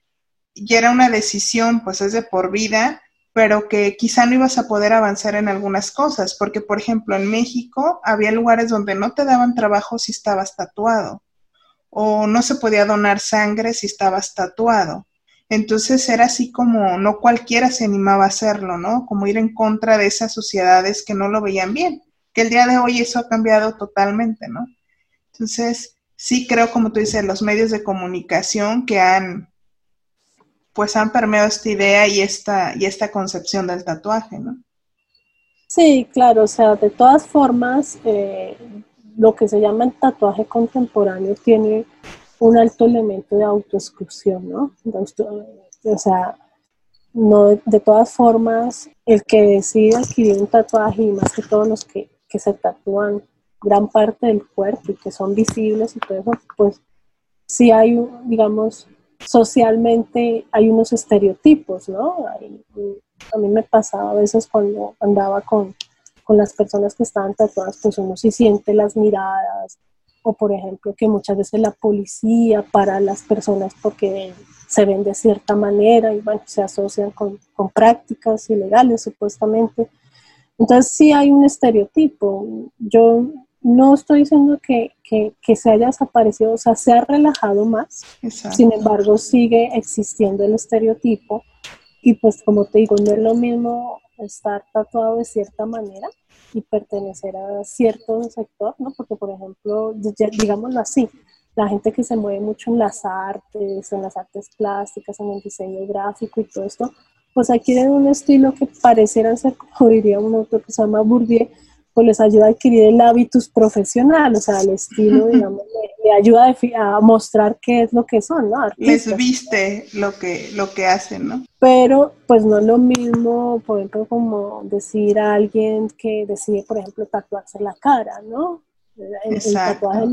A: y era una decisión, pues es de por vida, pero que quizá no ibas a poder avanzar en algunas cosas, porque por ejemplo en México había lugares donde no te daban trabajo si estabas tatuado, o no se podía donar sangre si estabas tatuado. Entonces era así como no cualquiera se animaba a hacerlo, ¿no? Como ir en contra de esas sociedades que no lo veían bien, que el día de hoy eso ha cambiado totalmente, ¿no? Entonces, sí creo, como tú dices, los medios de comunicación que han pues han permeado esta idea y esta, y esta concepción del tatuaje, ¿no?
B: Sí, claro, o sea, de todas formas, eh, lo que se llama el tatuaje contemporáneo tiene un alto elemento de autoexclusión, ¿no? o sea, no, de todas formas, el que decide adquirir un tatuaje y más que todos los que, que se tatúan gran parte del cuerpo y que son visibles y todo eso, pues sí hay, digamos, socialmente hay unos estereotipos, ¿no? a mí me pasaba a veces cuando andaba con, con las personas que estaban tatuadas, pues uno sí siente las miradas, o por ejemplo que muchas veces la policía para las personas porque se ven de cierta manera y bueno, se asocian con, con prácticas ilegales supuestamente. Entonces sí hay un estereotipo. Yo no estoy diciendo que, se haya desaparecido, o sea, se ha relajado más, sin embargo sigue existiendo el estereotipo y pues como te digo, no es lo mismo estar tatuado de cierta manera y pertenecer a cierto sector, ¿no? Porque por ejemplo, digámoslo así, la gente que se mueve mucho en las artes, en las artes plásticas, en el diseño gráfico y todo esto, pues adquieren un estilo que pareciera ser, como diría un autor que se llama Bourdieu, pues les ayuda a adquirir el hábitus profesional, o sea, el estilo, [LAUGHS] digamos, le, ayuda a, mostrar qué es lo que son, ¿no?
A: Les viste lo que, lo que hacen, ¿no?
B: Pero, pues no es lo mismo, por ejemplo, como decir a alguien que decide, por ejemplo, tatuarse la cara, ¿no? El, tatuaje,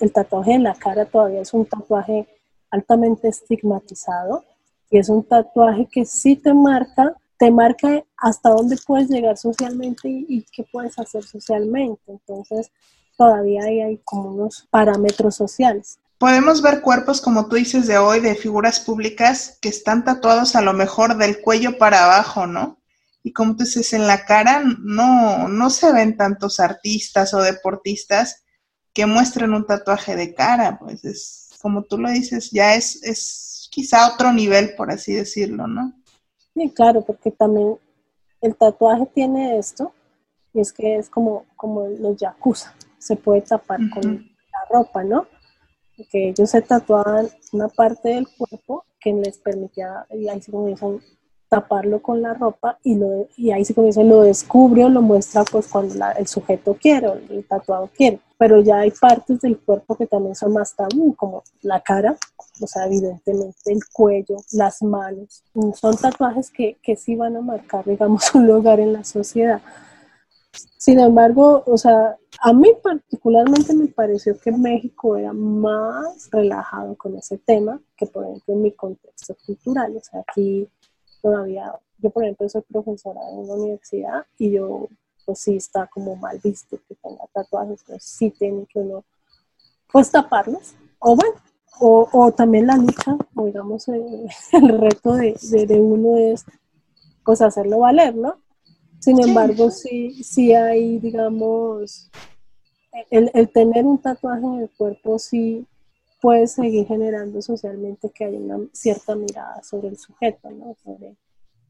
B: el tatuaje en la cara todavía es un tatuaje altamente estigmatizado y es un tatuaje que sí te marca te marca hasta dónde puedes llegar socialmente y, qué puedes hacer socialmente. Entonces, todavía hay, como unos parámetros sociales.
A: Podemos ver cuerpos, como tú dices, de hoy, de figuras públicas que están tatuados a lo mejor del cuello para abajo, ¿no? Y como tú dices, en la cara no, no se ven tantos artistas o deportistas que muestren un tatuaje de cara, pues es, como tú lo dices, ya es, es quizá otro nivel, por así decirlo, ¿no?
B: Sí, claro, porque también el tatuaje tiene esto, y es que es como, como los yakuza, se puede tapar con la ropa, ¿no? Que ellos se tatuaban una parte del cuerpo que les permitía, y ahí como dicen, taparlo con la ropa y, lo, y ahí sí dice, lo descubre o lo muestra pues cuando el sujeto quiere o el tatuado quiere. Pero ya hay partes del cuerpo que también son más tabú, como la cara, o sea, evidentemente el cuello, las manos. Son tatuajes que, que sí van a marcar, digamos, [LAUGHS] un lugar en la sociedad. Sin embargo, o sea, a mí particularmente me pareció que México era más relajado con ese tema que, por ejemplo, en mi contexto cultural. O sea, aquí todavía, yo por ejemplo soy profesora en una universidad y yo, pues sí está como mal visto que tenga tatuajes, pues sí tiene que uno, pues taparlos. O bueno, o, o también la lucha, o digamos, el, [LAUGHS] el reto de, de, de uno es pues hacerlo valer, ¿no? Sin embargo, sí, sí hay, digamos, el, el, tener un tatuaje en el cuerpo sí puede seguir generando socialmente que haya una cierta mirada sobre el sujeto, ¿no? Sobre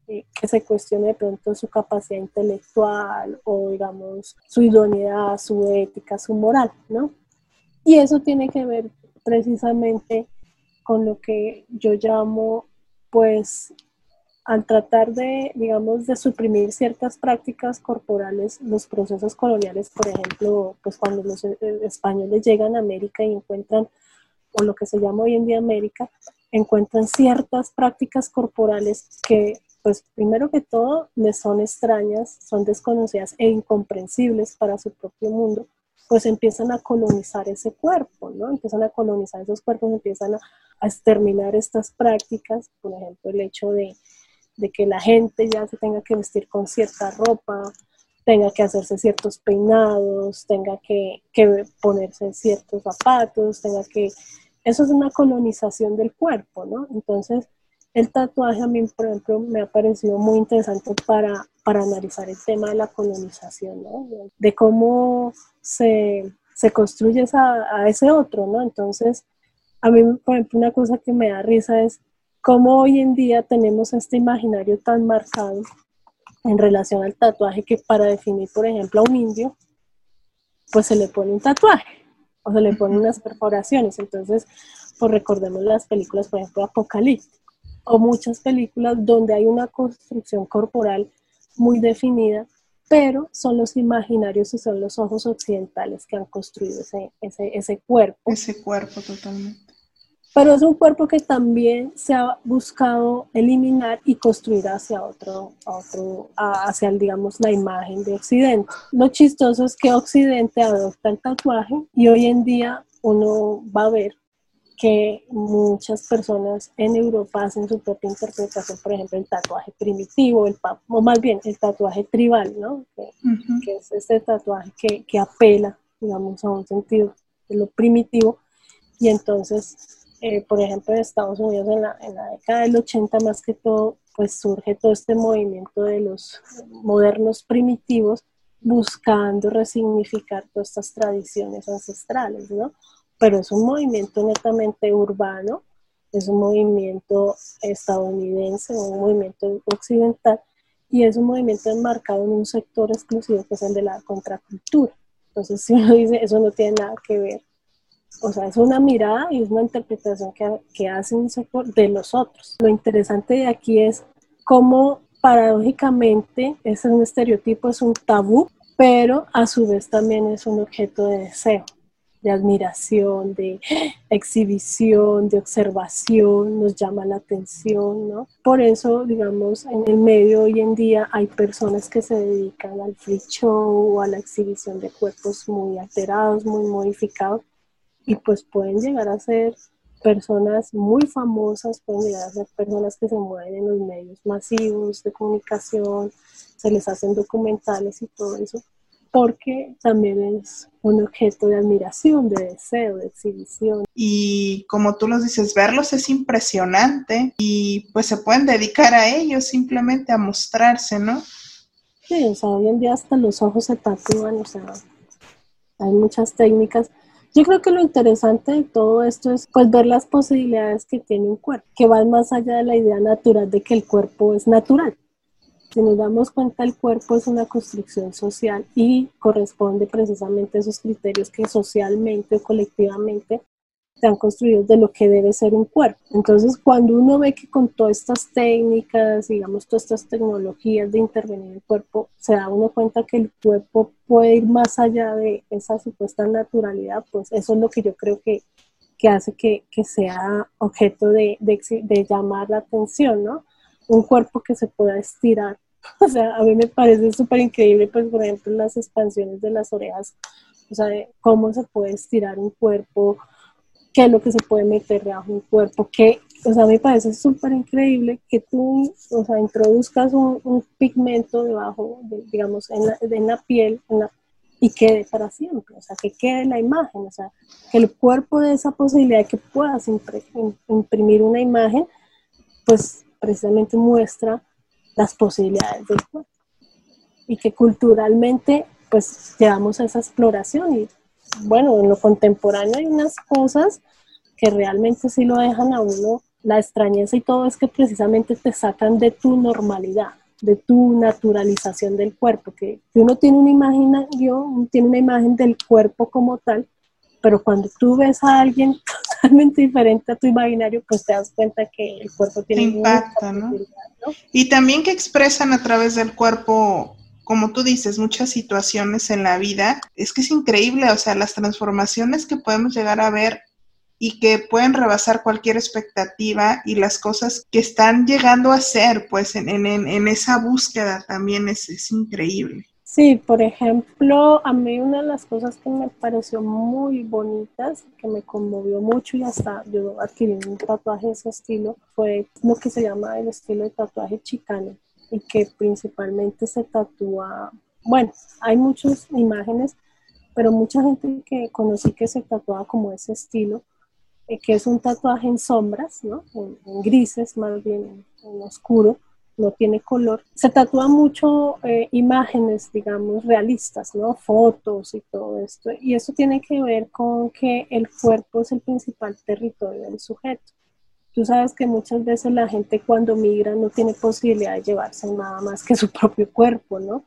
B: eh, que se cuestione de pronto su capacidad intelectual o, digamos, su idoneidad, su ética, su moral, ¿no? Y eso tiene que ver precisamente con lo que yo llamo, pues, al tratar de, digamos, de suprimir ciertas prácticas corporales, los procesos coloniales, por ejemplo, pues cuando los eh, españoles llegan a América y encuentran, lo que se llama hoy en día América, encuentran ciertas prácticas corporales que, pues primero que todo, les son extrañas, son desconocidas e incomprensibles para su propio mundo, pues empiezan a colonizar ese cuerpo, ¿no? Empiezan a colonizar esos cuerpos, empiezan a, a exterminar estas prácticas, por ejemplo, el hecho de de que la gente ya se tenga que vestir con cierta ropa, tenga que hacerse ciertos peinados, tenga que, que, ponerse ciertos zapatos, tenga que... Eso es una colonización del cuerpo, ¿no? Entonces, el tatuaje a mí, por ejemplo, me ha parecido muy interesante para, para analizar el tema de la colonización, ¿no? De cómo se, se construye esa, a ese otro, ¿no? Entonces, a mí, por ejemplo, una cosa que me da risa es cómo hoy en día tenemos este imaginario tan marcado en relación al tatuaje que para definir, por ejemplo, a un indio, pues se le pone un tatuaje o se le ponen unas perforaciones. Entonces, pues recordemos las películas, por ejemplo, Apocalipsis o muchas películas donde hay una construcción corporal muy definida, pero son los imaginarios y son los ojos occidentales que han construido ese, ese, ese cuerpo.
A: Ese cuerpo totalmente
B: pero es un cuerpo que también se ha buscado eliminar y construir hacia otro, otro hacia, digamos, la imagen de Occidente. Lo chistoso es que Occidente adopta el tatuaje y hoy en día uno va a ver que muchas personas en Europa hacen su propia interpretación, por ejemplo, el tatuaje primitivo, el, o más bien el tatuaje tribal, ¿no? Que, que es este tatuaje que, que apela, digamos, a un sentido de lo primitivo y entonces eh, por ejemplo, en Estados Unidos en la, década del 80 más que todo, pues surge todo este movimiento de los modernos primitivos buscando resignificar todas estas tradiciones ancestrales, ¿no? Pero es un movimiento netamente urbano, es un movimiento estadounidense, un movimiento occidental, y es un movimiento enmarcado en un sector exclusivo que es el de la contracultura. Entonces, si uno dice, eso no tiene nada que ver o sea, es una mirada y es una interpretación que, que hace un sector de los otros. Lo interesante de aquí es cómo paradójicamente es un estereotipo, es un tabú, pero a su vez también es un objeto de deseo, de admiración, de exhibición, de observación, nos llama la atención, ¿no? Por eso, digamos, en el medio hoy en día hay personas que se dedican al free show o a la exhibición de cuerpos muy alterados, muy modificados, y pues pueden llegar a ser personas muy famosas, pueden llegar a ser personas que se mueven en los medios masivos de comunicación, se les hacen documentales y todo eso, porque también es un objeto de admiración, de deseo, de exhibición.
A: Y como tú los dices, verlos es impresionante y pues se pueden dedicar a ellos simplemente a mostrarse, ¿no?
B: Sí, o sea, hoy en día hasta los ojos se tatúan, o sea, hay muchas técnicas yo creo que lo interesante de todo esto es pues ver las posibilidades que tiene un cuerpo, que van más allá de la idea natural de que el cuerpo es natural. Si nos damos cuenta, el cuerpo es una construcción social y corresponde precisamente a esos criterios que socialmente o colectivamente han construido de lo que debe ser un cuerpo. Entonces, cuando uno ve que con todas estas técnicas, digamos, todas estas tecnologías de intervenir en el cuerpo, se da uno cuenta que el cuerpo puede ir más allá de esa supuesta naturalidad, pues eso es lo que yo creo que, que hace que, que, sea objeto de, de, de llamar la atención, ¿no? Un cuerpo que se pueda estirar. [LAUGHS] O sea, a mí me parece súper increíble, pues, por ejemplo, las expansiones de las orejas, o sea, cómo se puede estirar un cuerpo, qué es lo que se puede meter debajo un cuerpo, que, o sea, me parece súper increíble que tú, o sea, introduzcas un, pigmento debajo, digamos, en la, en la piel y quede para siempre, o sea, que quede la imagen, o sea, que el cuerpo de esa posibilidad que puedas imprimir una imagen, pues precisamente muestra las posibilidades del cuerpo. Y que culturalmente, pues, llevamos a esa exploración y bueno, en lo contemporáneo hay unas cosas que realmente sí lo dejan a uno, la extrañeza y todo es que precisamente te sacan de tu normalidad, de tu naturalización del cuerpo, que, uno tiene una imagen, yo tiene una imagen del cuerpo como tal, pero cuando tú ves a alguien [LAUGHS] totalmente diferente a tu imaginario, pues te das cuenta que el cuerpo tiene
A: impacto, ¿no? Y también que expresan a través del cuerpo como tú dices, muchas situaciones en la vida, es que es increíble, o sea, las transformaciones que podemos llegar a ver y que pueden rebasar cualquier expectativa y las cosas que están llegando a ser, pues en, en, en esa búsqueda también es, es increíble.
B: Sí, por ejemplo, a mí una de las cosas que me pareció muy bonitas, que me conmovió mucho y hasta yo adquirí un tatuaje de ese estilo, fue lo que se llama el estilo de tatuaje chicano y que principalmente se tatúa, bueno, hay muchas imágenes, pero mucha gente que conocí que se tatuaba como ese estilo, eh, que es un tatuaje en sombras, ¿no? En, grises, más bien en, oscuro, no tiene color. Se tatúa mucho eh, imágenes, digamos, realistas, ¿no? Fotos y todo esto. Y eso tiene que ver con que el cuerpo es el principal territorio del sujeto. Tú sabes que muchas veces la gente cuando migra no tiene posibilidad de llevarse nada más que su [LAUGHS] propio cuerpo, ¿no?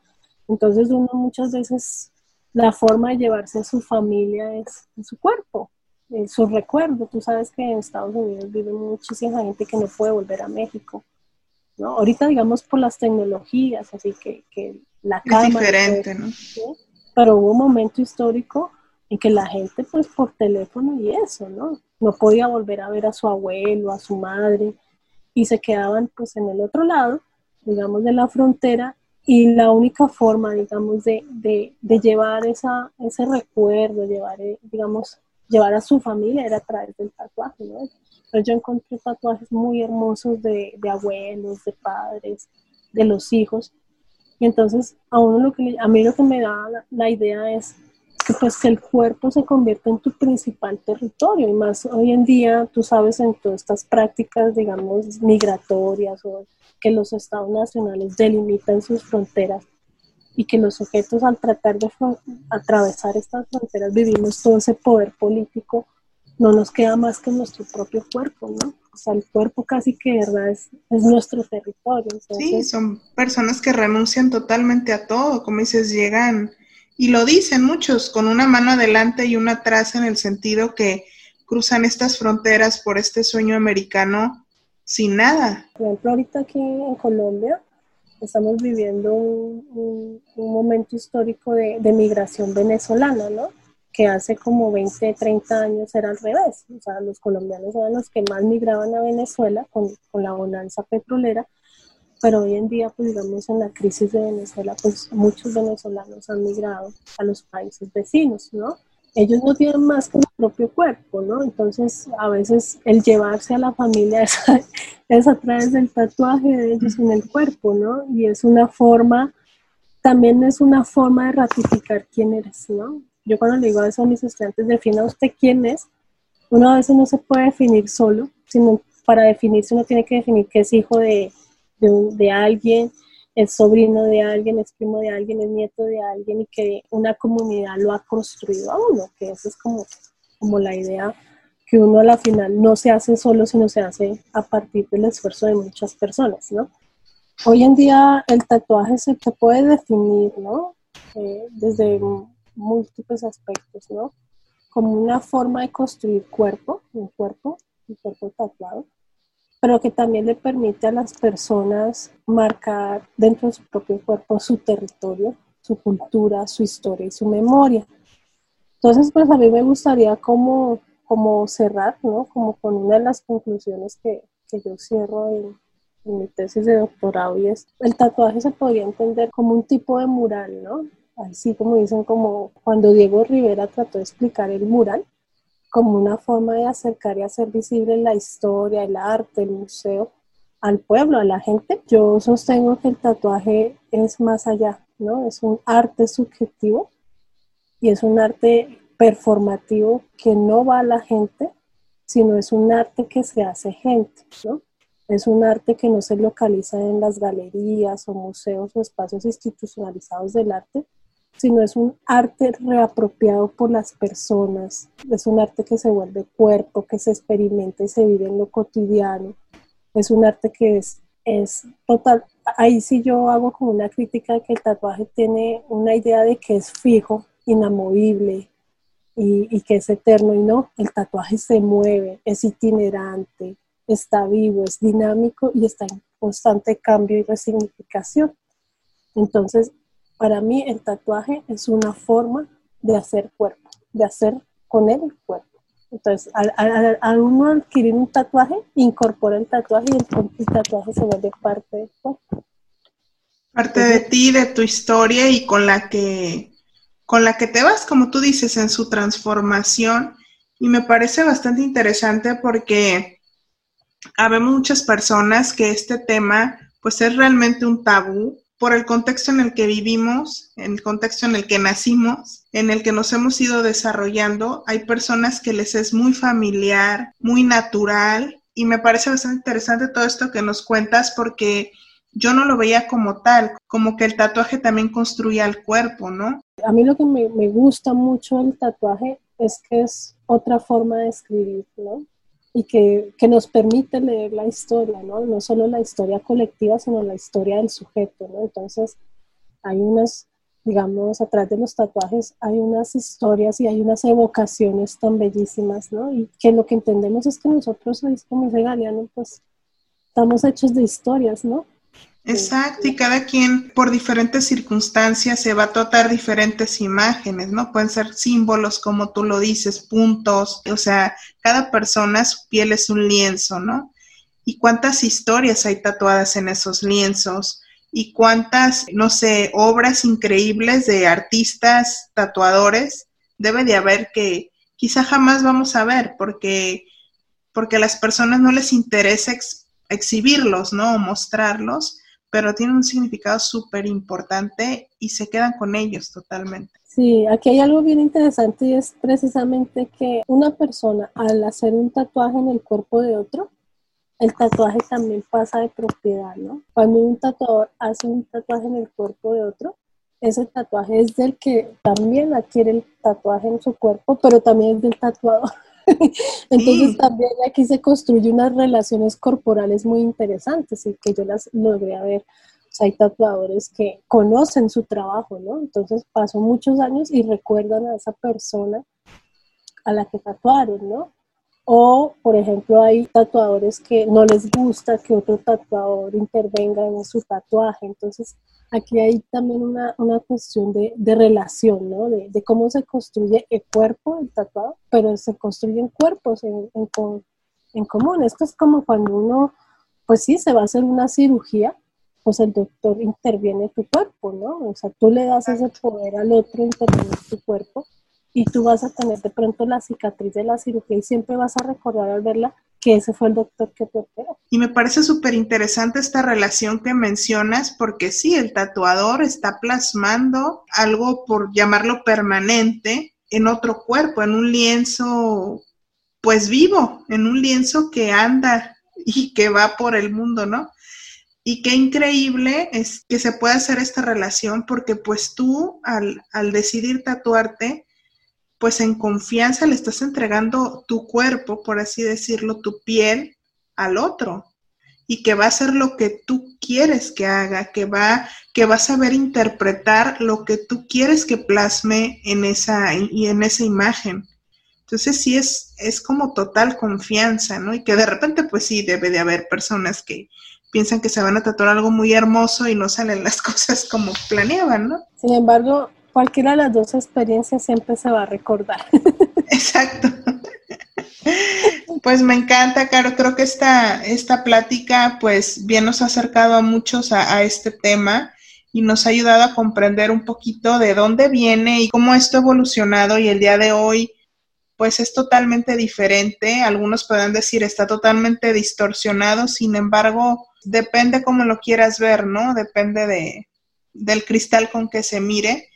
B: Entonces uno muchas veces la forma de llevarse a su familia es en su cuerpo, en su recuerdo. Tú sabes que en Estados Unidos vive muchísima gente que no puede volver a México. ¿no? Ahorita digamos por las tecnologías, así que, que la cámara...
A: Es diferente, ¿no?
B: Pero hubo un momento histórico en que la gente pues por teléfono y eso, ¿no? no podía volver a ver a su abuelo, a su madre, y se quedaban pues en el otro lado, digamos, de la frontera, y la única forma, digamos, de, llevar esa, ese recuerdo, llevar, eh, digamos, llevar a su familia era a través del tatuaje. Entonces yo encontré tatuajes muy hermosos de, abuelos, de padres, de los hijos, y entonces a uno lo que, a mí lo que me da la idea es que pues que el cuerpo se convierte en tu principal territorio y más hoy en día, tú sabes, en todas estas prácticas, digamos, migratorias o que los estados nacionales delimitan sus fronteras y que los sujetos al tratar de atravesar estas fronteras vivimos todo ese poder político, no nos queda más que nuestro propio cuerpo, ¿no? O sea, el cuerpo casi que verdad es, es nuestro territorio.
A: sí, son personas que renuncian totalmente a todo, como dices, llegan y lo dicen muchos, con una mano adelante y una atrás en el sentido que cruzan estas fronteras por este sueño americano sin nada.
B: Por ejemplo, ahorita aquí en Colombia estamos viviendo un, momento histórico de, migración venezolana, ¿no? Que hace como 20, 30 años era al revés. O sea, los colombianos eran los que más migraban a Venezuela con, con la bonanza petrolera pero hoy en día, pues digamos, en la crisis de Venezuela, pues muchos venezolanos han migrado a los países vecinos, ¿no? Ellos no tienen más que su propio cuerpo, ¿no? Entonces, a veces el llevarse a la familia [LAUGHS] es, a través del tatuaje de ellos en el cuerpo, ¿no? Y es una forma, también es una forma de ratificar quién eres, ¿no? Yo cuando le digo eso a mis estudiantes, defina usted quién es, uno a veces no se puede definir solo, sino para definirse uno tiene que definir que es hijo de de, alguien, es sobrino de alguien, es primo de alguien, es nieto de alguien y que una comunidad lo ha construido a uno, que esa es como, como la idea que uno a la final no se hace solo, sino se hace a partir del esfuerzo de muchas personas, ¿no? Hoy en día el tatuaje se te puede definir, ¿no? Eh, desde múltiples aspectos, ¿no? como una forma de construir cuerpo, un cuerpo, un cuerpo tatuado, pero que también le permite a las personas marcar dentro de su propio cuerpo su territorio, su cultura, su historia y su memoria. Entonces, pues a mí me gustaría como, como cerrar, ¿no? Como con una de las conclusiones que, que yo cierro en, mi tesis de doctorado y es, el tatuaje se podría entender como un tipo de mural, ¿no? Así como dicen, como cuando Diego Rivera trató de explicar el mural, como una forma de acercar y hacer visible la historia, el arte, el museo al pueblo, a la gente. Yo sostengo que el tatuaje es más allá, ¿no? Es un arte subjetivo y es un arte performativo que no va a la gente, sino es un arte que se hace gente, ¿no? Es un arte que no se localiza en las galerías o museos o espacios institucionalizados del arte, sino es un arte reapropiado por las personas. Es un arte que se vuelve cuerpo, que se experimenta y se vive en lo cotidiano. Es un arte que es, es total. Ahí sí yo hago como una crítica de que el tatuaje tiene una idea de que es fijo, inamovible y, que es eterno y no, el tatuaje se mueve, es itinerante, está vivo, es dinámico y está en constante cambio y resignificación. Entonces, para mí el tatuaje es una forma de hacer cuerpo, de hacer con él el cuerpo. Entonces, al, uno adquirir un tatuaje, incorpora el tatuaje y el, tatuaje se vuelve parte del cuerpo.
A: Parte de ti, de tu historia y con la que con la que te vas, como tú dices, en su transformación. Y me parece bastante interesante porque habemos muchas personas que este tema pues es realmente un tabú por el contexto en el que vivimos, en el contexto en el que nacimos, en el que nos hemos ido desarrollando. Hay personas que les es muy familiar, muy natural y me parece bastante interesante todo esto que nos cuentas porque yo no lo veía como tal, como que el tatuaje también construía el cuerpo, ¿no?
B: A mí lo que me, gusta mucho del tatuaje es que es otra forma de escribir, ¿no? Y que, nos permite leer la historia, ¿no? No solo la historia colectiva, sino la historia del sujeto, ¿no? Entonces, hay unas, digamos, atrás de los tatuajes hay unas historias y hay unas evocaciones tan bellísimas, ¿no? Y que lo que entendemos es que nosotros, como dice Galeano, pues estamos hechos de historias, ¿no?
A: Exacto, y cada quien por diferentes circunstancias se va a tratar diferentes imágenes, ¿no? Pueden ser símbolos, como tú lo dices, puntos, o sea, cada persona, su piel es un lienzo, ¿no? Y cuántas historias hay tatuadas en esos lienzos y cuántas, no sé, obras increíbles de artistas tatuadores debe de haber que quizá jamás vamos a ver porque, porque a las personas no les interesa exhibirlos, ¿no? O mostrarlos pero tienen un significado súper importante y se quedan con ellos totalmente.
B: Sí, aquí hay algo bien interesante y es precisamente que una persona al hacer un tatuaje en el cuerpo de otro, el tatuaje también pasa de propiedad, ¿no? Cuando un tatuador hace un tatuaje en el cuerpo de otro, ese tatuaje es del que también adquiere el tatuaje en su cuerpo, pero también es del tatuador. [LAUGHS] Entonces también aquí se construye unas relaciones corporales muy interesantes y que yo las logré ver. O sea, hay tatuadores que conocen su trabajo, ¿no? Entonces pasó muchos años y recuerdan a esa persona a la que tatuaron, ¿no? O, por ejemplo, hay tatuadores que no les gusta que otro tatuador intervenga en su tatuaje. Entonces, aquí hay también una, una cuestión de, de, relación, ¿no? De, de, cómo se construye el cuerpo, el tatuado, pero se construyen cuerpos en, en, en, común. Esto es como cuando uno, pues sí, se va a hacer una cirugía, pues el doctor interviene en tu cuerpo, ¿no? O sea, tú le das ese poder al otro intervenir en tu cuerpo y tú vas a tener de pronto la cicatriz de la cirugía y siempre vas a recordar al verla que ese fue el doctor que te operó.
A: Y me parece súper interesante esta relación que mencionas, porque sí, el tatuador está plasmando algo, por llamarlo permanente, en otro cuerpo, en un lienzo, pues vivo, en un lienzo que anda y que va por el mundo, ¿no? Y qué increíble es que se pueda hacer esta relación, porque pues tú al, al decidir tatuarte, pues en confianza le estás entregando tu cuerpo, por así decirlo, tu piel al otro y que va a hacer lo que tú quieres que haga, que va, que va a saber interpretar lo que tú quieres que plasme en esa, y en esa imagen. Entonces sí es, es como total confianza, ¿no? Y que de repente pues sí debe de haber personas que piensan que se van a tatuar algo muy hermoso y no salen las [LAUGHS] cosas como planeaban, ¿no?
B: Sin embargo, cualquiera de las dos experiencias siempre se va a recordar. [LAUGHS]
A: Exacto. Pues me encanta, Caro. Creo que esta, esta plática, pues bien nos ha acercado a muchos a, este tema y nos ha ayudado a comprender un poquito de dónde viene y cómo esto ha evolucionado y el día de hoy, pues es totalmente diferente. Algunos pueden decir está totalmente distorsionado, sin embargo, depende cómo lo quieras ver, ¿no? Depende de, del cristal con que se mire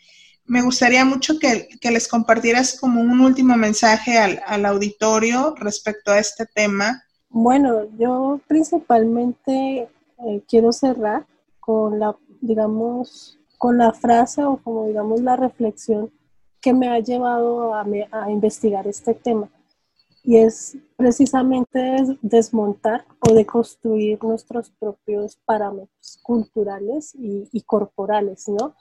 A: me gustaría mucho que, les compartieras como un último mensaje al, auditorio respecto a este tema.
B: Bueno, yo principalmente eh, quiero cerrar con la, digamos, con la frase o como digamos la reflexión que me ha llevado a, a investigar este tema. Y es precisamente desmontar o deconstruir nuestros propios parámetros culturales y, y corporales, ¿no?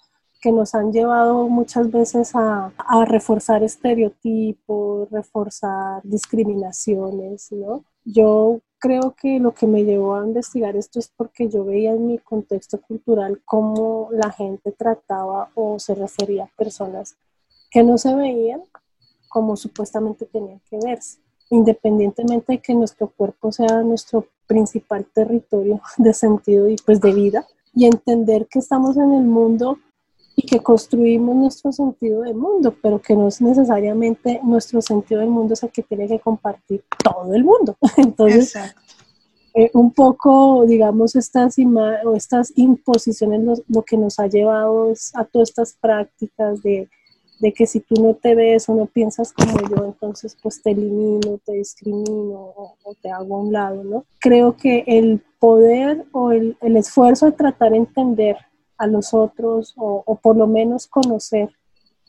B: Que nos han llevado muchas veces a, reforzar estereotipos, reforzar discriminaciones, ¿no? Yo creo que lo que me llevó a investigar esto es porque yo veía en mi contexto cultural cómo la gente trataba o se refería a personas que no se veían como supuestamente tenían que verse, independientemente de que nuestro cuerpo sea nuestro principal territorio [LAUGHS] de sentido y pues de vida, y entender que estamos en el mundo y que construimos nuestro sentido del mundo, pero que no es necesariamente nuestro sentido del mundo es el que tiene que compartir todo el mundo. [LAUGHS] Entonces, eh, un poco, digamos, estas, o estas imposiciones lo, lo, que nos ha llevado es a todas estas prácticas de, de, que si tú no te ves o no piensas como yo, entonces pues te elimino, te discrimino o, o te hago a un lado, ¿no? Creo que el poder o el, el esfuerzo de tratar de entender a los otros o, por lo menos conocer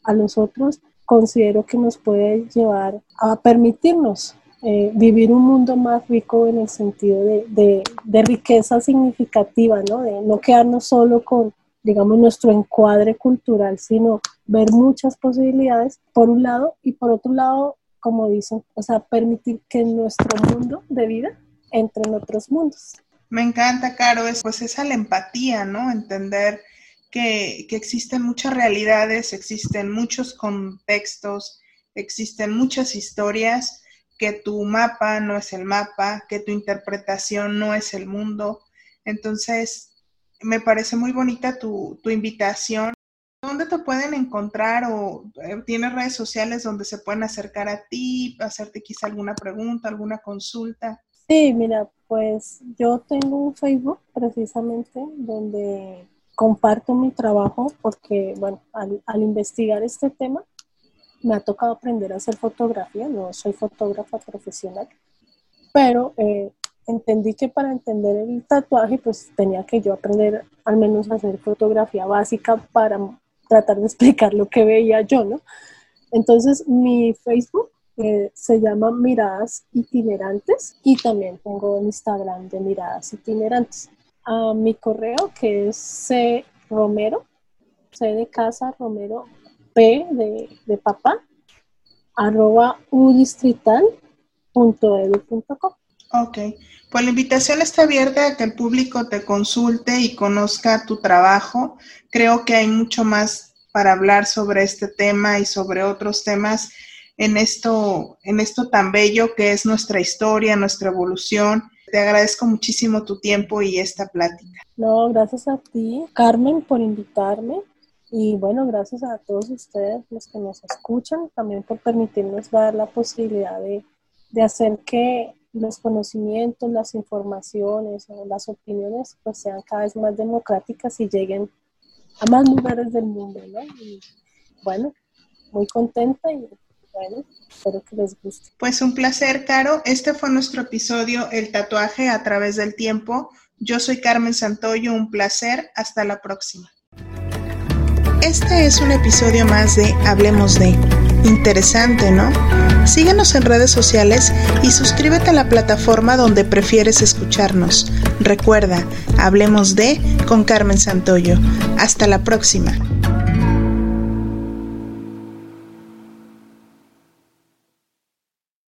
B: a los otros, considero que nos puede llevar a permitirnos eh, vivir un mundo más rico en el sentido de, de, riqueza significativa, ¿no? De no quedarnos solo con, digamos, nuestro encuadre cultural, sino ver muchas posibilidades, por un lado, y por otro lado, como dicen, o sea, permitir que nuestro mundo de vida entre en otros mundos.
A: Me encanta, Caro, es, pues esa la empatía, ¿no? Entender que, que, existen muchas realidades, existen muchos contextos, existen muchas historias, que tu mapa no es el mapa, que tu interpretación no es el mundo. Entonces, me parece muy bonita tu, tu invitación. ¿Dónde te pueden encontrar o eh, tienes redes sociales donde se pueden acercar a ti, hacerte quizá alguna pregunta, alguna consulta?
B: Sí, mira, pues yo tengo un Facebook precisamente donde comparto mi trabajo porque, bueno, al, investigar este tema me ha tocado aprender a hacer fotografía, no soy fotógrafa profesional, pero eh, entendí que para entender el tatuaje pues tenía que yo aprender al menos a hacer fotografía básica para tratar de [LAUGHS] explicar lo que veía yo, ¿no? Entonces mi Facebook se llama Miradas Itinerantes y también tengo Instagram de Miradas Itinerantes. A mi correo que es C Romero, C de casa Romero, P de, de papá, arroba udistrital.edu.com.
A: Ok, pues la invitación está abierta a que el público te consulte y conozca tu trabajo. Creo que hay mucho más para hablar sobre este tema y sobre otros temas en esto, en esto tan bello que es nuestra historia, nuestra evolución. Te agradezco muchísimo tu tiempo y esta plática.
B: No, gracias a ti, Carmen, por invitarme. Y bueno, gracias a todos ustedes, los que nos escuchan, también por permitirnos dar la posibilidad de, de hacer que los conocimientos, las informaciones o las opiniones pues sean cada vez más democráticas y lleguen a más lugares del mundo, ¿no? Y bueno, muy contenta y bueno, espero que les guste.
A: Pues un placer, Caro. Este fue nuestro episodio El tatuaje a través del tiempo. Yo soy Carmen Santoyo, un placer. Hasta la próxima. Este es un episodio más de Hablemos de. Interesante, ¿no? Síguenos en redes sociales y suscríbete a la plataforma donde prefieres escucharnos. Recuerda, Hablemos de con Carmen Santoyo. Hasta la próxima.